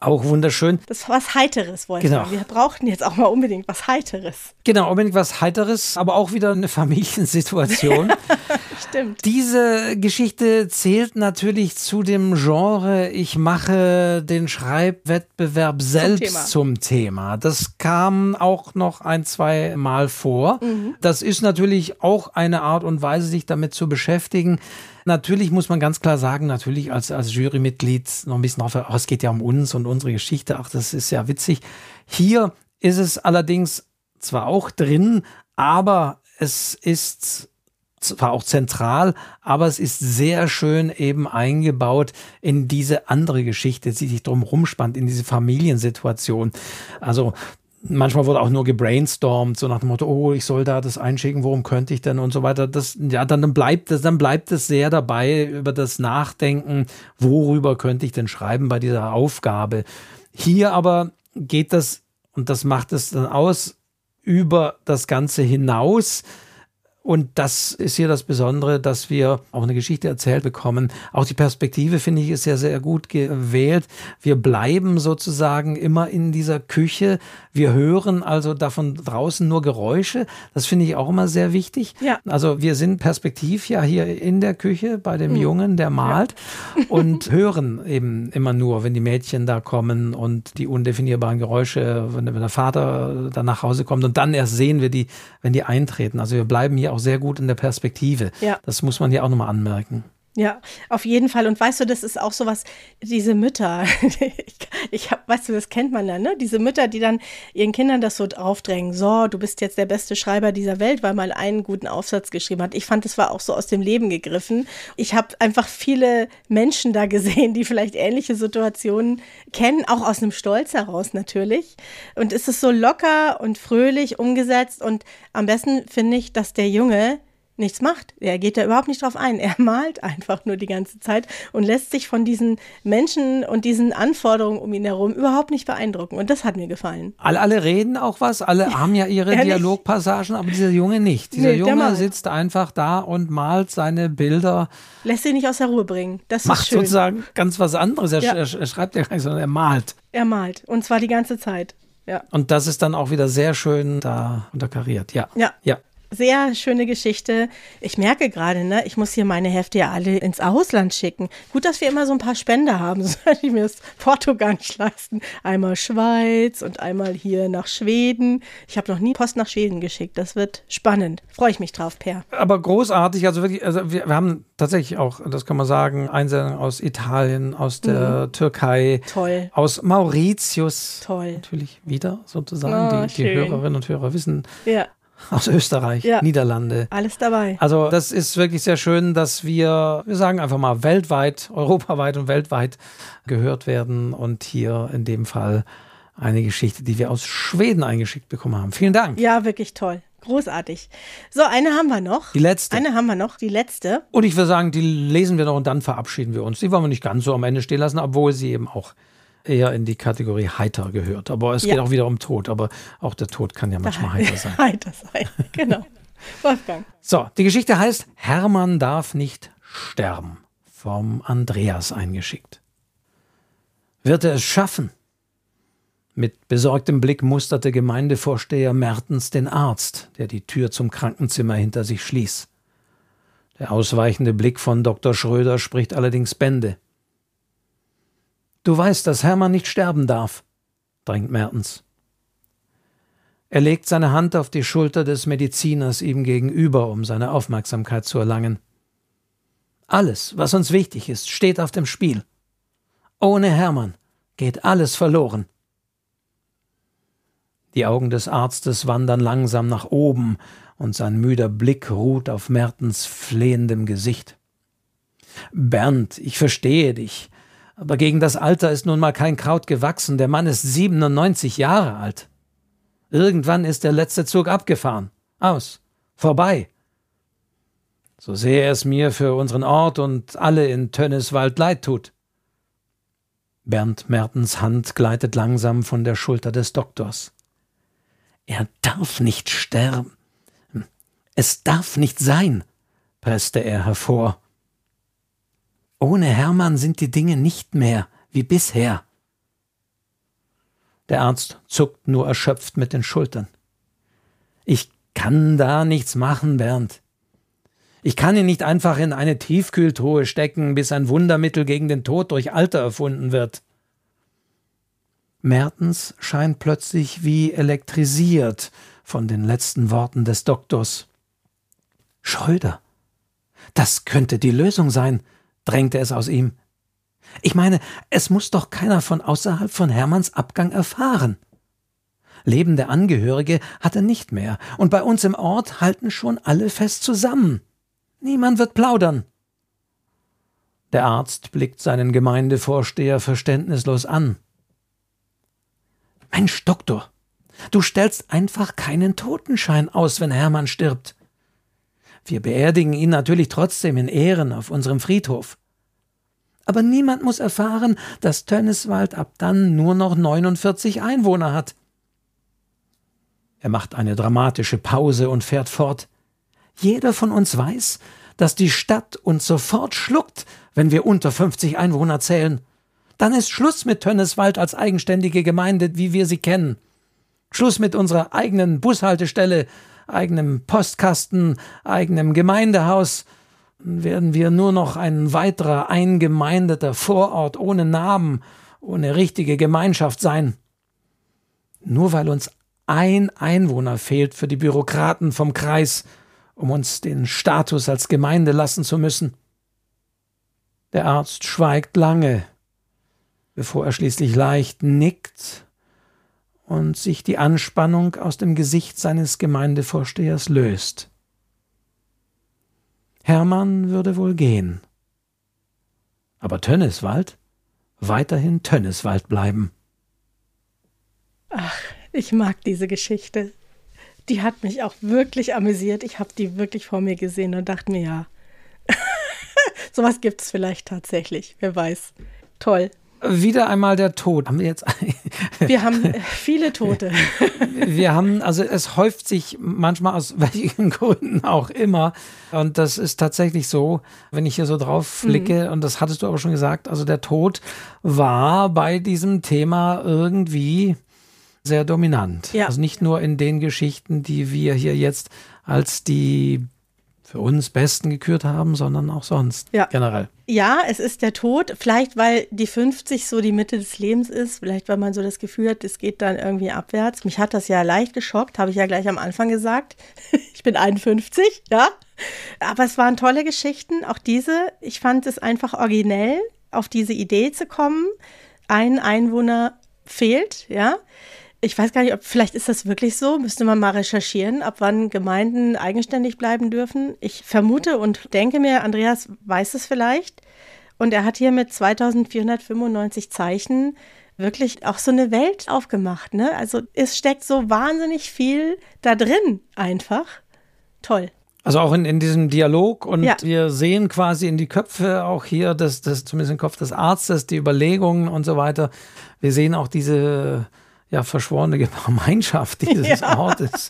Auch wunderschön. Das ist was Heiteres, Wolfgang. Genau. Wir brauchten jetzt auch mal unbedingt was Heiteres. Genau, unbedingt was Heiteres, aber auch wieder eine Familiensituation. [LAUGHS] Stimmt. Diese Geschichte zählt natürlich zu dem Genre, ich mache den Schreibwettbewerb selbst zum Thema. Zum Thema. Das kam auch noch ein, zwei Mal vor. Mhm. Das ist natürlich auch eine Art und Weise, sich damit zu beschäftigen. Natürlich muss man ganz klar sagen, natürlich als, als Jurymitglied noch ein bisschen drauf, oh, es geht ja um uns und unsere Geschichte, ach, das ist ja witzig. Hier ist es allerdings zwar auch drin, aber es ist zwar auch zentral, aber es ist sehr schön eben eingebaut in diese andere Geschichte, die sich drum rumspannt, in diese Familiensituation. Also manchmal wurde auch nur gebrainstormt, so nach dem Motto, oh, ich soll da das einschicken, worum könnte ich denn und so weiter. Das, ja, dann bleibt es, dann bleibt es sehr dabei über das Nachdenken, worüber könnte ich denn schreiben bei dieser Aufgabe. Hier aber geht das, und das macht es dann aus, über das Ganze hinaus. Und das ist hier das Besondere, dass wir auch eine Geschichte erzählt bekommen. Auch die Perspektive, finde ich, ist ja sehr gut gewählt. Wir bleiben sozusagen immer in dieser Küche. Wir hören also davon draußen nur Geräusche. Das finde ich auch immer sehr wichtig. Ja. Also wir sind perspektiv ja hier in der Küche bei dem hm. Jungen, der malt ja. und [LAUGHS] hören eben immer nur, wenn die Mädchen da kommen und die undefinierbaren Geräusche, wenn, wenn der Vater dann nach Hause kommt und dann erst sehen wir die, wenn die eintreten. Also wir bleiben hier auch sehr gut in der Perspektive. Ja. Das muss man hier auch nochmal anmerken. Ja, auf jeden Fall. Und weißt du, das ist auch so was, diese Mütter, [LAUGHS] ich, ich hab, weißt du, das kennt man dann, ne? Diese Mütter, die dann ihren Kindern das so aufdrängen, so, du bist jetzt der beste Schreiber dieser Welt, weil mal einen guten Aufsatz geschrieben hat. Ich fand, das war auch so aus dem Leben gegriffen. Ich habe einfach viele Menschen da gesehen, die vielleicht ähnliche Situationen kennen, auch aus einem Stolz heraus natürlich. Und es ist so locker und fröhlich umgesetzt. Und am besten finde ich, dass der Junge nichts macht. Er geht da überhaupt nicht drauf ein. [LAUGHS] Er malt einfach nur die ganze Zeit und lässt sich von diesen Menschen und diesen Anforderungen um ihn herum überhaupt nicht beeindrucken. Und das hat mir gefallen. Alle, alle reden auch was, alle [LAUGHS] haben ja ihre Dialogpassagen, aber dieser Junge nicht. Dieser nee, Junge sitzt einfach da und malt seine Bilder. Lässt sich nicht aus der Ruhe bringen. Das Macht ist schön. sozusagen ganz was anderes. Er, ja. er, er schreibt ja gar nicht, sondern er malt. Er malt. Und zwar die ganze Zeit. Ja. Und das ist dann auch wieder sehr schön da unterkariert. Ja. Ja. ja sehr schöne Geschichte. Ich merke gerade, ne, ich muss hier meine Hefte ja alle ins Ausland schicken. Gut, dass wir immer so ein paar Spender haben, [LAUGHS] sonst würde ich mir das Porto gar nicht leisten. Einmal Schweiz und einmal hier nach Schweden. Ich habe noch nie Post nach Schweden geschickt. Das wird spannend. Freue ich mich drauf, Per. Aber großartig, also wirklich, also wir, wir haben tatsächlich auch, das kann man sagen, Einsendungen aus Italien, aus der mhm. Türkei, Toll. aus Mauritius. Toll. Natürlich wieder sozusagen. Oh, die, die Hörerinnen und Hörer wissen, ja aus Österreich, ja, Niederlande. Alles dabei. Also das ist wirklich sehr schön, dass wir, wir sagen einfach mal, weltweit, europaweit und weltweit gehört werden und hier in dem Fall eine Geschichte, die wir aus Schweden eingeschickt bekommen haben. Vielen Dank. Ja, wirklich toll. Großartig. So, eine haben wir noch. Die letzte. Eine haben wir noch, die letzte. Und ich würde sagen, die lesen wir noch und dann verabschieden wir uns. Die wollen wir nicht ganz so am Ende stehen lassen, obwohl sie eben auch eher in die Kategorie heiter gehört. Aber es ja. geht auch wieder um Tod. Aber auch der Tod kann ja manchmal [LAUGHS] heiter sein. heiter sein, genau. [LAUGHS] Wolfgang. So, die Geschichte heißt Hermann darf nicht sterben. Vom Andreas eingeschickt. Wird er es schaffen? Mit besorgtem Blick musterte Gemeindevorsteher Mertens den Arzt, der die Tür zum Krankenzimmer hinter sich schließt. Der ausweichende Blick von Dr. Schröder spricht allerdings Bände. Du weißt, dass Hermann nicht sterben darf, drängt Mertens. Er legt seine Hand auf die Schulter des Mediziners ihm gegenüber, um seine Aufmerksamkeit zu erlangen. Alles, was uns wichtig ist, steht auf dem Spiel. Ohne Hermann geht alles verloren. Die Augen des Arztes wandern langsam nach oben, und sein müder Blick ruht auf Mertens flehendem Gesicht. Bernd, ich verstehe dich, aber gegen das Alter ist nun mal kein Kraut gewachsen, der Mann ist 97 Jahre alt. Irgendwann ist der letzte Zug abgefahren. Aus. Vorbei. So sehr es mir für unseren Ort und alle in Tönneswald leid tut. Bernd Mertens Hand gleitet langsam von der Schulter des Doktors. Er darf nicht sterben. Es darf nicht sein, presste er hervor. Ohne Hermann sind die Dinge nicht mehr wie bisher. Der Arzt zuckt nur erschöpft mit den Schultern. Ich kann da nichts machen, Bernd. Ich kann ihn nicht einfach in eine Tiefkühltruhe stecken, bis ein Wundermittel gegen den Tod durch Alter erfunden wird. Mertens scheint plötzlich wie elektrisiert von den letzten Worten des Doktors. Scholder. Das könnte die Lösung sein, drängte es aus ihm. Ich meine, es muss doch keiner von außerhalb von Hermanns Abgang erfahren. Lebende Angehörige hat er nicht mehr, und bei uns im Ort halten schon alle fest zusammen. Niemand wird plaudern. Der Arzt blickt seinen Gemeindevorsteher verständnislos an. Mensch, Doktor, du stellst einfach keinen Totenschein aus, wenn Hermann stirbt. Wir beerdigen ihn natürlich trotzdem in Ehren auf unserem Friedhof. Aber niemand muss erfahren, dass Tönneswald ab dann nur noch 49 Einwohner hat. Er macht eine dramatische Pause und fährt fort. Jeder von uns weiß, dass die Stadt uns sofort schluckt, wenn wir unter 50 Einwohner zählen. Dann ist Schluss mit Tönneswald als eigenständige Gemeinde, wie wir sie kennen. Schluss mit unserer eigenen Bushaltestelle, eigenem Postkasten, eigenem Gemeindehaus, werden wir nur noch ein weiterer eingemeindeter Vorort ohne Namen, ohne richtige Gemeinschaft sein. Nur weil uns ein Einwohner fehlt für die Bürokraten vom Kreis, um uns den Status als Gemeinde lassen zu müssen. Der Arzt schweigt lange, bevor er schließlich leicht nickt und sich die Anspannung aus dem Gesicht seines Gemeindevorstehers löst. Hermann würde wohl gehen. Aber Tönneswald? Weiterhin Tönneswald bleiben. Ach, ich mag diese Geschichte. Die hat mich auch wirklich amüsiert. Ich habe die wirklich vor mir gesehen und dachte mir, ja, [LAUGHS] sowas gibt es vielleicht tatsächlich. Wer weiß. Toll wieder einmal der Tod. Haben wir jetzt? [LAUGHS] wir haben viele Tote. [LAUGHS] wir haben, also es häuft sich manchmal aus welchen Gründen auch immer. Und das ist tatsächlich so, wenn ich hier so drauf blicke, mhm. und das hattest du aber schon gesagt, also der Tod war bei diesem Thema irgendwie sehr dominant. Ja. Also nicht nur in den Geschichten, die wir hier jetzt als die für uns Besten gekürt haben, sondern auch sonst ja. generell. Ja, es ist der Tod. Vielleicht, weil die 50 so die Mitte des Lebens ist. Vielleicht, weil man so das Gefühl hat, es geht dann irgendwie abwärts. Mich hat das ja leicht geschockt, habe ich ja gleich am Anfang gesagt. [LAUGHS] ich bin 51, ja. Aber es waren tolle Geschichten. Auch diese, ich fand es einfach originell, auf diese Idee zu kommen. Ein Einwohner fehlt, ja ich weiß gar nicht, ob vielleicht ist das wirklich so. Müsste man mal recherchieren, ab wann Gemeinden eigenständig bleiben dürfen. Ich vermute und denke mir, Andreas weiß es vielleicht. Und er hat hier mit 2495 Zeichen wirklich auch so eine Welt aufgemacht. Ne? Also es steckt so wahnsinnig viel da drin einfach. Toll. Also auch in, in diesem Dialog und ja. wir sehen quasi in die Köpfe auch hier, das, das, zumindest im Kopf des Arztes, die Überlegungen und so weiter. Wir sehen auch diese ja, verschworene [LAUGHS] Gemeinschaft dieses ja. Ortes,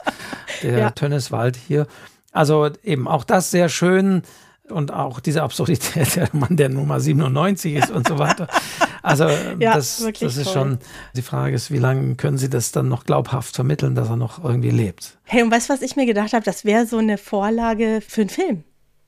der ja. Tönneswald hier. Also eben auch das sehr schön und auch diese Absurdität, der Mann, der Nummer 97 ist und so [LAUGHS] weiter. Also ja, das, das ist toll. schon, die Frage ist, wie lange können Sie das dann noch glaubhaft vermitteln, dass er noch irgendwie lebt? Hey, und weißt du, was ich mir gedacht habe? Das wäre so eine Vorlage für einen Film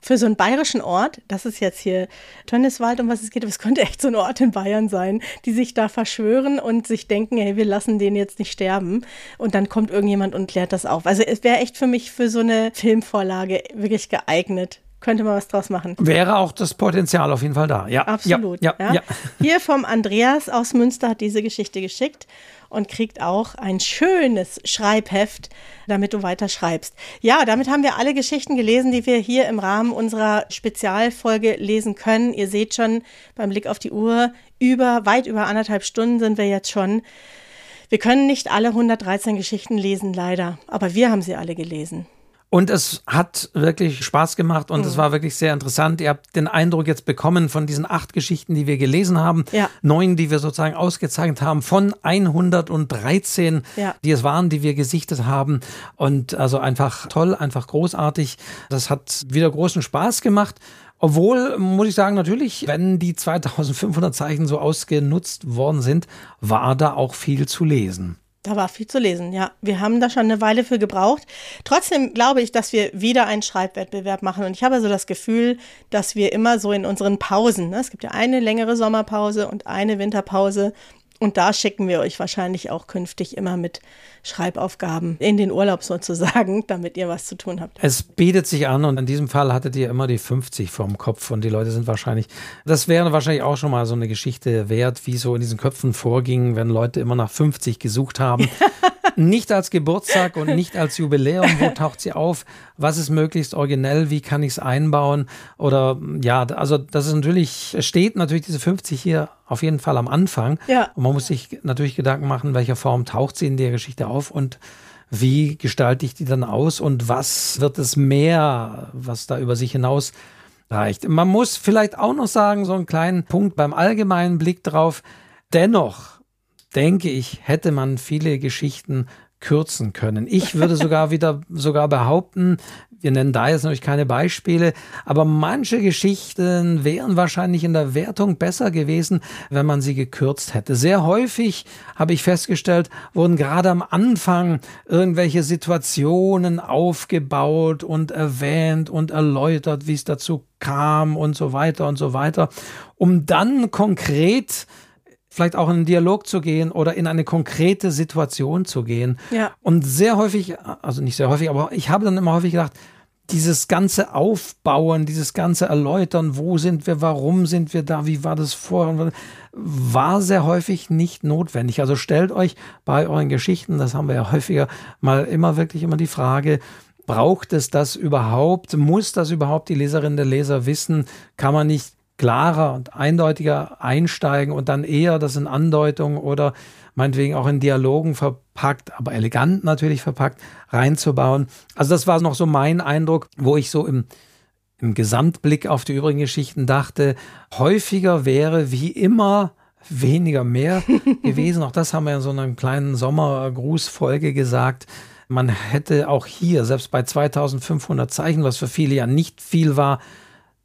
für so einen bayerischen Ort, das ist jetzt hier Tönniswald, um was es geht, aber es könnte echt so ein Ort in Bayern sein, die sich da verschwören und sich denken, hey, wir lassen den jetzt nicht sterben. Und dann kommt irgendjemand und klärt das auf. Also es wäre echt für mich für so eine Filmvorlage wirklich geeignet könnte man was draus machen. Wäre auch das Potenzial auf jeden Fall da. Ja, absolut. Ja, ja, ja. Hier vom Andreas aus Münster hat diese Geschichte geschickt und kriegt auch ein schönes Schreibheft, damit du weiter schreibst. Ja, damit haben wir alle Geschichten gelesen, die wir hier im Rahmen unserer Spezialfolge lesen können. Ihr seht schon beim Blick auf die Uhr, über weit über anderthalb Stunden sind wir jetzt schon. Wir können nicht alle 113 Geschichten lesen, leider, aber wir haben sie alle gelesen. Und es hat wirklich Spaß gemacht und mhm. es war wirklich sehr interessant. Ihr habt den Eindruck jetzt bekommen von diesen acht Geschichten, die wir gelesen haben, ja. neun, die wir sozusagen ausgezeichnet haben, von 113, ja. die es waren, die wir gesichtet haben. Und also einfach toll, einfach großartig. Das hat wieder großen Spaß gemacht. Obwohl, muss ich sagen, natürlich, wenn die 2500 Zeichen so ausgenutzt worden sind, war da auch viel zu lesen. Da war viel zu lesen, ja. Wir haben da schon eine Weile für gebraucht. Trotzdem glaube ich, dass wir wieder einen Schreibwettbewerb machen. Und ich habe so das Gefühl, dass wir immer so in unseren Pausen, ne? es gibt ja eine längere Sommerpause und eine Winterpause, und da schicken wir euch wahrscheinlich auch künftig immer mit Schreibaufgaben in den Urlaub sozusagen, [LAUGHS] damit ihr was zu tun habt. Es bietet sich an und in diesem Fall hattet ihr immer die 50 vorm Kopf und die Leute sind wahrscheinlich, das wäre wahrscheinlich auch schon mal so eine Geschichte wert, wie so in diesen Köpfen vorging, wenn Leute immer nach 50 gesucht haben. [LAUGHS] nicht als Geburtstag und nicht als Jubiläum. Wo [LAUGHS] taucht sie auf? Was ist möglichst originell? Wie kann ich es einbauen? Oder ja, also das ist natürlich, es steht natürlich diese 50 hier auf jeden Fall am Anfang. Ja. Und man muss sich natürlich Gedanken machen, in welcher Form taucht sie in der Geschichte auf und wie gestalte ich die dann aus und was wird es mehr, was da über sich hinaus reicht. Man muss vielleicht auch noch sagen, so einen kleinen Punkt beim allgemeinen Blick drauf. Dennoch denke ich, hätte man viele Geschichten kürzen können. Ich würde sogar [LAUGHS] wieder sogar behaupten, wir nennen da jetzt natürlich keine Beispiele, aber manche Geschichten wären wahrscheinlich in der Wertung besser gewesen, wenn man sie gekürzt hätte. Sehr häufig habe ich festgestellt, wurden gerade am Anfang irgendwelche Situationen aufgebaut und erwähnt und erläutert, wie es dazu kam und so weiter und so weiter, um dann konkret vielleicht auch in einen Dialog zu gehen oder in eine konkrete Situation zu gehen. Ja. Und sehr häufig, also nicht sehr häufig, aber ich habe dann immer häufig gedacht, dieses ganze Aufbauen, dieses ganze Erläutern, wo sind wir, warum sind wir da, wie war das vorher, war sehr häufig nicht notwendig. Also stellt euch bei euren Geschichten, das haben wir ja häufiger, mal immer wirklich immer die Frage, braucht es das überhaupt? Muss das überhaupt die Leserin der Leser wissen? Kann man nicht klarer und eindeutiger einsteigen und dann eher das in Andeutungen oder meinetwegen auch in Dialogen verpackt, aber elegant natürlich verpackt, reinzubauen. Also das war noch so mein Eindruck, wo ich so im, im Gesamtblick auf die übrigen Geschichten dachte, häufiger wäre wie immer weniger mehr [LAUGHS] gewesen. Auch das haben wir in so einer kleinen Sommergrußfolge gesagt. Man hätte auch hier, selbst bei 2500 Zeichen, was für viele ja nicht viel war,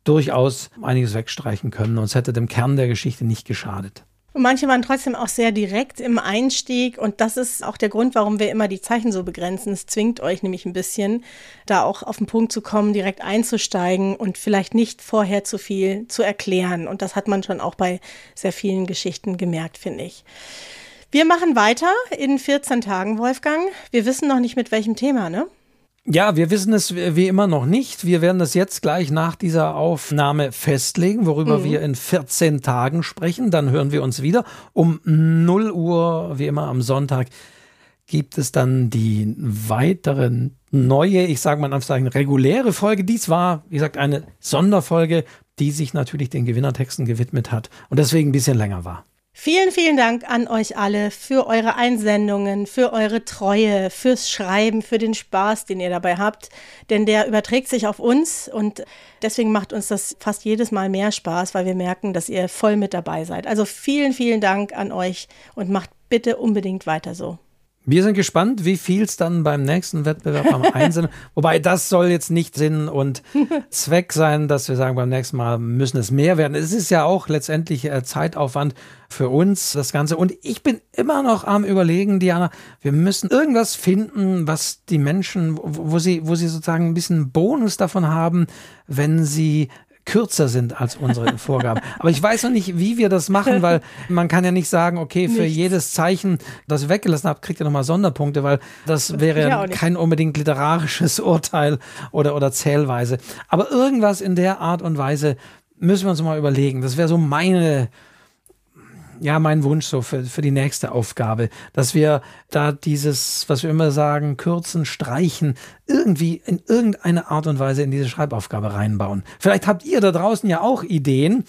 durchaus einiges wegstreichen können und es hätte dem Kern der Geschichte nicht geschadet. Und manche waren trotzdem auch sehr direkt im Einstieg und das ist auch der Grund, warum wir immer die Zeichen so begrenzen. Es zwingt euch nämlich ein bisschen, da auch auf den Punkt zu kommen, direkt einzusteigen und vielleicht nicht vorher zu viel zu erklären. Und das hat man schon auch bei sehr vielen Geschichten gemerkt, finde ich. Wir machen weiter in 14 Tagen, Wolfgang. Wir wissen noch nicht mit welchem Thema, ne? Ja, wir wissen es wie immer noch nicht. Wir werden das jetzt gleich nach dieser Aufnahme festlegen, worüber mhm. wir in 14 Tagen sprechen. Dann hören wir uns wieder. Um 0 Uhr, wie immer am Sonntag, gibt es dann die weiteren neue, ich sage mal Anführungszeichen, reguläre Folge. Dies war, wie gesagt, eine Sonderfolge, die sich natürlich den Gewinnertexten gewidmet hat und deswegen ein bisschen länger war. Vielen, vielen Dank an euch alle für eure Einsendungen, für eure Treue, fürs Schreiben, für den Spaß, den ihr dabei habt. Denn der überträgt sich auf uns und deswegen macht uns das fast jedes Mal mehr Spaß, weil wir merken, dass ihr voll mit dabei seid. Also vielen, vielen Dank an euch und macht bitte unbedingt weiter so. Wir sind gespannt, wie viel es dann beim nächsten Wettbewerb am [LAUGHS] Einsinn. Wobei das soll jetzt nicht Sinn und [LAUGHS] Zweck sein, dass wir sagen, beim nächsten Mal müssen es mehr werden. Es ist ja auch letztendlich äh, Zeitaufwand für uns, das Ganze. Und ich bin immer noch am Überlegen, Diana, wir müssen irgendwas finden, was die Menschen, wo, wo sie, wo sie sozusagen ein bisschen Bonus davon haben, wenn sie kürzer sind als unsere [LAUGHS] Vorgaben. Aber ich weiß noch nicht, wie wir das machen, weil man kann ja nicht sagen, okay, für Nichts. jedes Zeichen, das ihr weggelassen habt, kriegt ihr nochmal Sonderpunkte, weil das wäre kein unbedingt literarisches [LAUGHS] Urteil oder, oder Zählweise. Aber irgendwas in der Art und Weise müssen wir uns mal überlegen. Das wäre so meine ja, mein Wunsch so für, für die nächste Aufgabe, dass wir da dieses, was wir immer sagen, kürzen, streichen, irgendwie in irgendeine Art und Weise in diese Schreibaufgabe reinbauen. Vielleicht habt ihr da draußen ja auch Ideen.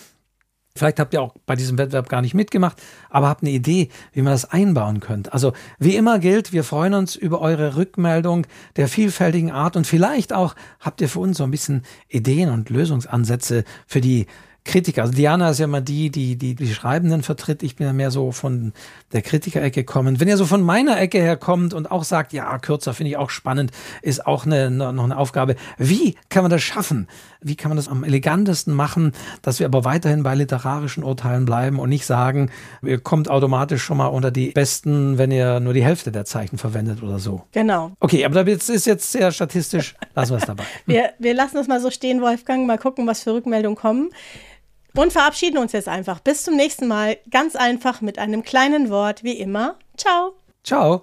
Vielleicht habt ihr auch bei diesem Wettbewerb gar nicht mitgemacht, aber habt eine Idee, wie man das einbauen könnte. Also wie immer gilt, wir freuen uns über eure Rückmeldung der vielfältigen Art und vielleicht auch habt ihr für uns so ein bisschen Ideen und Lösungsansätze für die Kritiker. Also Diana ist ja immer die, die, die die Schreibenden vertritt. Ich bin ja mehr so von der Kritikerecke kommen. Wenn ihr so von meiner Ecke her kommt und auch sagt, ja, kürzer finde ich auch spannend, ist auch eine, noch eine Aufgabe. Wie kann man das schaffen? Wie kann man das am elegantesten machen, dass wir aber weiterhin bei literarischen Urteilen bleiben und nicht sagen, ihr kommt automatisch schon mal unter die Besten, wenn ihr nur die Hälfte der Zeichen verwendet oder so. Genau. Okay, aber das ist jetzt sehr statistisch. Lassen wir es dabei. wir, wir lassen es mal so stehen, Wolfgang. Mal gucken, was für Rückmeldungen kommen. Und verabschieden uns jetzt einfach. Bis zum nächsten Mal. Ganz einfach mit einem kleinen Wort, wie immer. Ciao. Ciao.